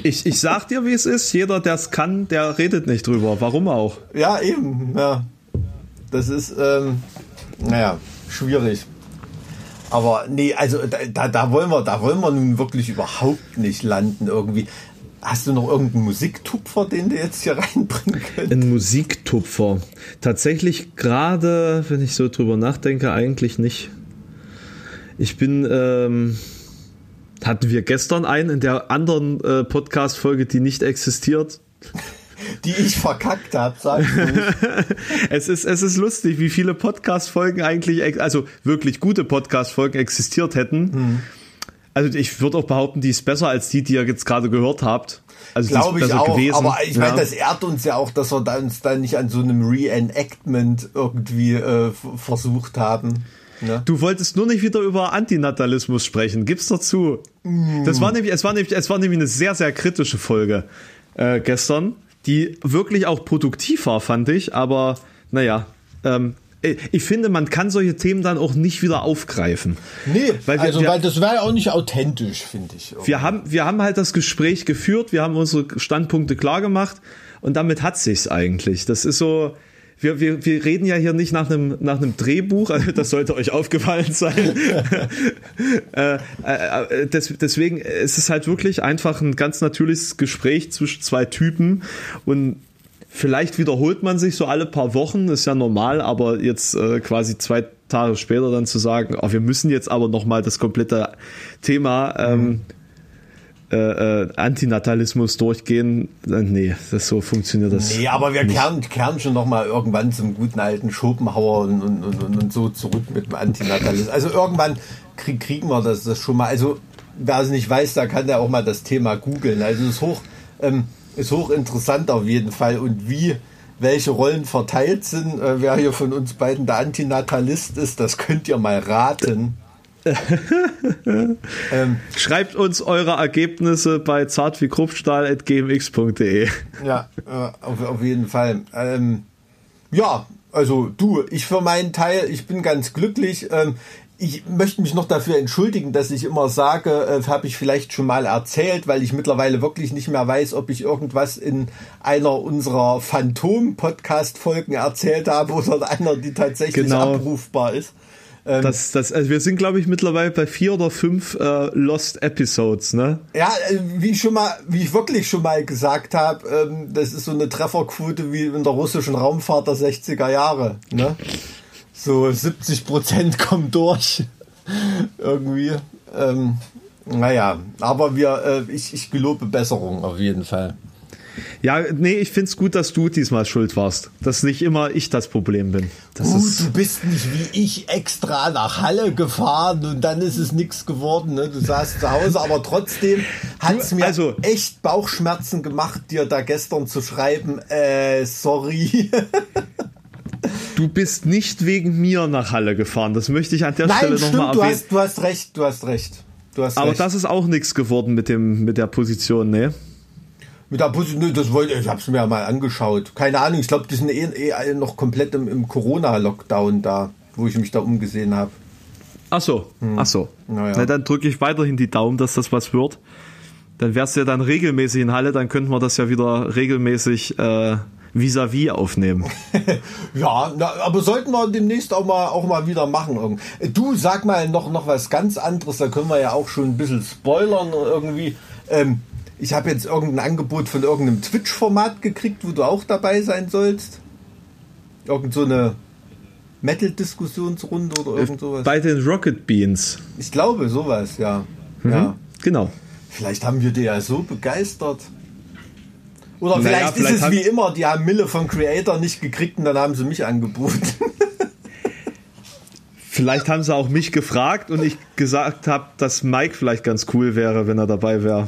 Ich, ich sag dir, wie es ist. Jeder, der es kann, der redet nicht drüber. Warum auch? Ja, eben. Ja. Das ist, ähm, naja, schwierig. Aber nee, also da, da wollen wir, da wollen wir nun wirklich überhaupt nicht landen irgendwie. Hast du noch irgendeinen Musiktupfer, den du jetzt hier reinbringen könntest? Ein Musiktupfer. Tatsächlich gerade, wenn ich so drüber nachdenke, eigentlich nicht. Ich bin, ähm, hatten wir gestern einen in der anderen äh, Podcast-Folge, die nicht existiert. die ich verkackt habe, sagst du. es, ist, es ist lustig, wie viele Podcast-Folgen eigentlich, also wirklich gute Podcast-Folgen existiert hätten. Hm also ich würde auch behaupten, die ist besser als die, die ihr jetzt gerade gehört habt. Also Glaube ich auch, gewesen. aber ich meine, das ehrt uns ja auch, dass wir uns da nicht an so einem Reenactment irgendwie äh, versucht haben. Ne? Du wolltest nur nicht wieder über Antinatalismus sprechen, gib's dazu. Mm. Das war nämlich, es war nämlich, es war nämlich eine sehr, sehr kritische Folge äh, gestern, die wirklich auch produktiv war, fand ich, aber naja, ähm, äh, ich finde, man kann solche Themen dann auch nicht wieder aufgreifen. Nee, weil wir, also, weil das wäre ja auch nicht authentisch, finde ich. Wir haben, wir haben halt das Gespräch geführt, wir haben unsere Standpunkte klar gemacht und damit hat sich's eigentlich. Das ist so, wir, wir, wir reden ja hier nicht nach einem, nach einem Drehbuch, also das sollte euch aufgefallen sein. äh, äh, äh, des, deswegen ist es halt wirklich einfach ein ganz natürliches Gespräch zwischen zwei Typen und Vielleicht wiederholt man sich so alle paar Wochen, ist ja normal, aber jetzt äh, quasi zwei Tage später dann zu sagen, oh, wir müssen jetzt aber nochmal das komplette Thema ähm, äh, äh, Antinatalismus durchgehen, äh, nee, das so funktioniert das. Nee, aber wir kehren, kehren schon nochmal irgendwann zum guten alten Schopenhauer und, und, und, und so zurück mit dem Antinatalismus. Also irgendwann krieg, kriegen wir das, das schon mal. Also wer es nicht weiß, da kann der auch mal das Thema googeln. Also es ist hoch. Ähm, ist hochinteressant auf jeden Fall. Und wie welche Rollen verteilt sind, äh, wer hier von uns beiden der Antinatalist ist, das könnt ihr mal raten. ähm, Schreibt uns eure Ergebnisse bei zartwiekruppstahl.gmx.de. Ja, äh, auf, auf jeden Fall. Ähm, ja, also du, ich für meinen Teil, ich bin ganz glücklich. Ähm, ich möchte mich noch dafür entschuldigen, dass ich immer sage, äh, habe ich vielleicht schon mal erzählt, weil ich mittlerweile wirklich nicht mehr weiß, ob ich irgendwas in einer unserer Phantom-Podcast-Folgen erzählt habe oder einer, die tatsächlich genau. abrufbar ist. Ähm, Das, das, also wir sind, glaube ich, mittlerweile bei vier oder fünf äh, Lost Episodes, ne? Ja, äh, wie ich schon mal, wie ich wirklich schon mal gesagt habe, ähm, das ist so eine Trefferquote wie in der russischen Raumfahrt der 60er Jahre. Ne? So 70 Prozent kommen durch. Irgendwie. Ähm, naja, aber wir, äh, ich, ich gelobe Besserung auf jeden Fall. Ja, nee, ich find's gut, dass du diesmal schuld warst. Dass nicht immer ich das Problem bin. Das Gut, ist, du bist nicht wie ich extra nach Halle gefahren und dann ist es nichts geworden. Ne? Du saßt zu Hause, aber trotzdem hat es mir also- echt Bauchschmerzen gemacht, dir da gestern zu schreiben, äh, sorry. du bist nicht wegen mir nach Halle gefahren. Das möchte ich an der Nein, Stelle nochmal du erwähnen. hast, du hast recht, du hast recht. Du hast Aber recht. das ist auch nichts geworden mit, dem, mit der Position, ne? Mit der Position, nö, das wollte ich, hab's mir ja mal angeschaut. Keine Ahnung, ich glaube, die sind eh, eh alle noch komplett im, im Corona-Lockdown da, wo ich mich da umgesehen habe. Ach so, ach so. Naja. Na, dann drücke ich weiterhin die Daumen, dass das was wird. Dann wärst du ja dann regelmäßig in Halle, dann könnten wir das ja wieder regelmäßig äh, vis-à-vis aufnehmen. Ja, na, aber sollten wir demnächst auch mal, auch mal wieder machen. Äh, Du, sag mal noch, noch was ganz anderes, da können wir ja auch schon ein bisschen spoilern irgendwie. Ähm, ich habe jetzt irgendein Angebot von irgendeinem Twitch-Format gekriegt, wo du auch dabei sein sollst. Irgend so eine Metal-Diskussionsrunde oder irgend sowas. Bei den Rocket Beans. Ich glaube, sowas, ja. ja. Genau. Vielleicht haben wir die ja so begeistert. Oder Naja, vielleicht, vielleicht ist es wie immer, die haben Mille von Creator nicht gekriegt und dann haben sie mich angeboten. Vielleicht haben sie auch mich gefragt und ich gesagt habe, dass Mike vielleicht ganz cool wäre, wenn er dabei wäre.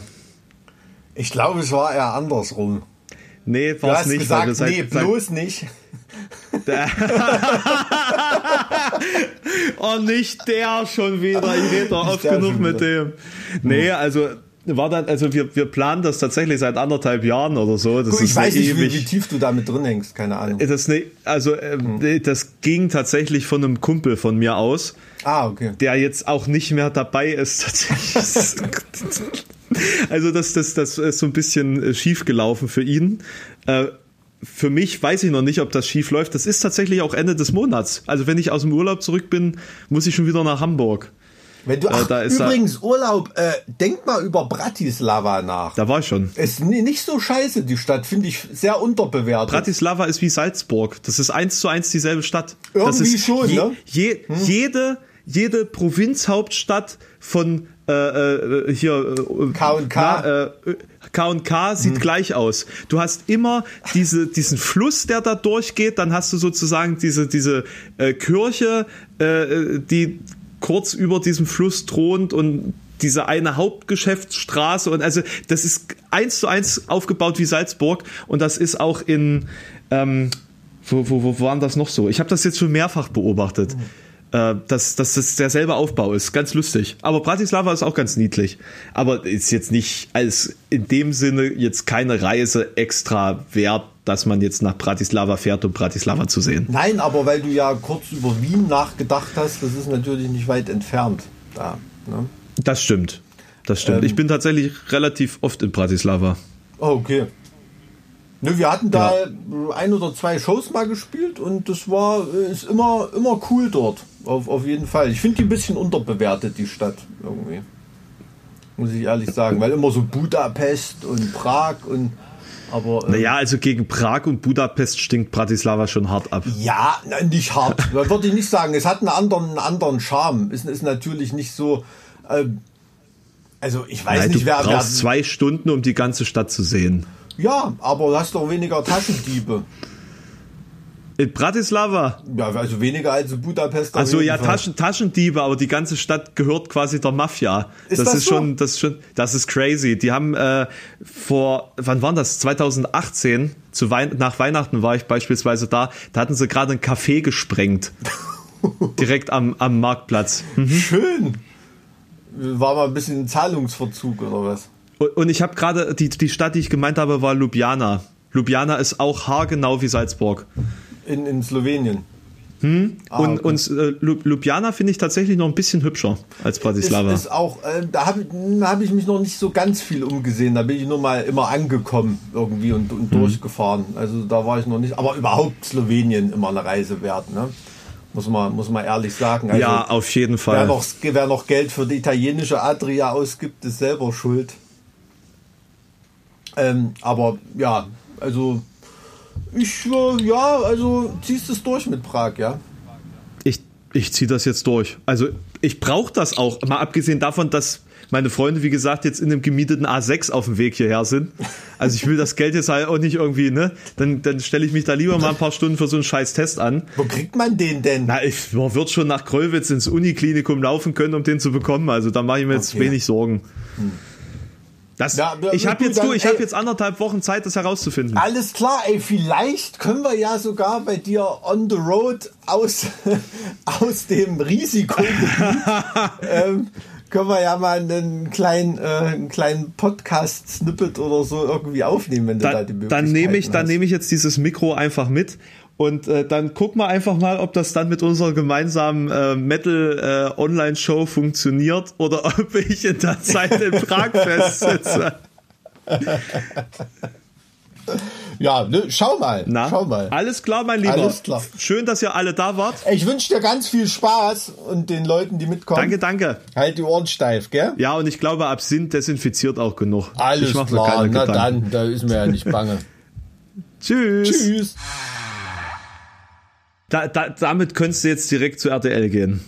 Ich glaube, es war eher andersrum. Nee, war es nicht. gesagt, weil seit, nee, bloß nicht. oh, nicht der schon wieder. Ich rede doch oft genug mit dem. Nee, also war dann, also wir, wir planen das tatsächlich seit anderthalb Jahren oder so. Das Gut, ist ich weiß nicht, wie, ewig. wie tief du damit drin hängst, keine Ahnung. Das ne, also ähm, das ging tatsächlich von einem Kumpel von mir aus, Ah, okay. der jetzt auch nicht mehr dabei ist tatsächlich. also das, das, das ist so ein bisschen äh, schief gelaufen für ihn. Äh, für mich weiß ich noch nicht, ob das schief läuft. Das ist tatsächlich auch Ende des Monats. Also wenn ich aus dem Urlaub zurück bin, muss ich schon wieder nach Hamburg. Wenn du, ach, da ist übrigens, Urlaub, äh, denk mal über Bratislava nach. Da war ich schon. Ist ni- nicht so scheiße, die Stadt, finde ich sehr unterbewertet. Bratislava ist wie Salzburg. Das ist eins zu eins dieselbe Stadt. Irgendwie schon, je, ne? Je, Jede, jede Provinzhauptstadt von äh, äh, hier äh, K&K. äh, K&K sieht gleich aus. Du hast immer diese, diesen Fluss, der da durchgeht, dann hast du sozusagen diese, diese äh, Kirche, äh, die kurz über diesem Fluss thront und diese eine Hauptgeschäftsstraße und also das ist eins zu eins aufgebaut wie Salzburg und das ist auch in ähm, wo, wo, wo waren das noch so? Ich habe das jetzt schon mehrfach beobachtet, äh, dass, dass das derselbe Aufbau ist. Ganz lustig. Aber Bratislava ist auch ganz niedlich. Aber ist jetzt nicht als in dem Sinne jetzt keine Reise extra wert, dass man jetzt nach Bratislava fährt, um Bratislava zu sehen. Nein, aber weil du ja kurz über Wien nachgedacht hast, das ist natürlich nicht weit entfernt. Da, ne? Das stimmt. Das stimmt. Ähm. ich bin tatsächlich relativ oft in Bratislava. Oh, okay. Ne, wir hatten da ein oder zwei Shows mal gespielt und das war äh, ist immer immer cool dort. Auf, auf jeden Fall. Ich finde die ein bisschen unterbewertet, die Stadt irgendwie. Muss ich ehrlich sagen. Weil immer so Budapest und Prag und aber ähm, Naja, also gegen Prag und Budapest stinkt Bratislava schon hart ab. Ja, nicht hart. Würde ich nicht sagen. Es hat einen anderen, einen anderen Charme. Es ist natürlich nicht so. Ähm, also ich weiß Nein, nicht, du wer, wer. brauchst zwei Stunden, um die ganze Stadt zu sehen. Ja, aber du hast doch weniger Taschendiebe. In Bratislava. Ja, also weniger als in Budapest. Also ja. Taschen, Taschendiebe, aber die ganze Stadt gehört quasi der Mafia. Ist das, das ist so? schon, das ist schon, das ist crazy. Die haben äh, vor, wann war das? 2018 zu Wein nach Weihnachten war ich beispielsweise da. Da hatten sie gerade ein Café gesprengt, direkt am, am Marktplatz. Schön. War mal ein bisschen Zahlungsverzug oder was? Und, und ich habe gerade die die Stadt, die ich gemeint habe, war Ljubljana. Ljubljana ist auch haargenau wie Salzburg. In, in Slowenien. Ah, und okay. und äh, Lju- Ljubljana finde ich tatsächlich noch ein bisschen hübscher als Ist, Bratislava. ist auch, äh, da habe da hab ich mich noch nicht so ganz viel umgesehen. Da bin ich nur mal immer angekommen irgendwie und, und Mhm. durchgefahren. Also da war ich noch nicht. Aber überhaupt Slowenien immer eine Reise wert. Ne? Muss man, muss man ehrlich sagen. Also, ja, auf jeden wer Fall. noch, wer noch Geld für die italienische Adria ausgibt, ist selber schuld. Ähm, aber ja, also ich, äh, ja, also ziehst es durch mit Prag, ja. Ich, ich ziehe das jetzt durch. Also ich brauche das auch. Mal abgesehen davon, dass meine Freunde, wie gesagt, jetzt in einem gemieteten A6 auf dem Weg hierher sind. Also ich will das Geld jetzt halt auch nicht irgendwie, ne? Dann, dann stelle ich mich da lieber mal ein paar Stunden für so einen scheiß Test an. Wo kriegt man den denn? Na, ich, man wird schon nach Kröwitz ins Uniklinikum laufen können, um den zu bekommen. Also da mache ich mir jetzt Okay. wenig Sorgen. Das, Ja, ja, ich habe jetzt, dann, du, ich habe ey. jetzt anderthalb Wochen Zeit, das herauszufinden. Alles klar, ey, vielleicht können wir ja sogar bei dir on the road aus, aus dem Risikogebiet, ähm, können wir ja mal einen kleinen, äh, einen kleinen Podcast-Snippet oder so irgendwie aufnehmen, wenn du da, die Möglichkeit dann nehme ich, dann hast. nehme ich jetzt dieses Mikro einfach mit und äh, dann gucken wir einfach mal, ob das dann mit unserer gemeinsamen äh, Metal äh, Online Show funktioniert oder ob ich in der Zeit in Prag festsitze. Ja, ne, schau mal, Na, schau mal. alles klar, mein Lieber. Alles klar. Schön, dass ihr alle da wart. Ich wünsche dir ganz viel Spaß und den Leuten, die mitkommen. Danke, danke. Halt die Ohren steif, gell? Ja, und ich glaube, Absinth desinfiziert auch genug. Alles klar, na Gedanken. dann, da ist mir ja nicht bange. Tschüss. Tschüss. Da, da, damit könntest du jetzt direkt zu RTL gehen.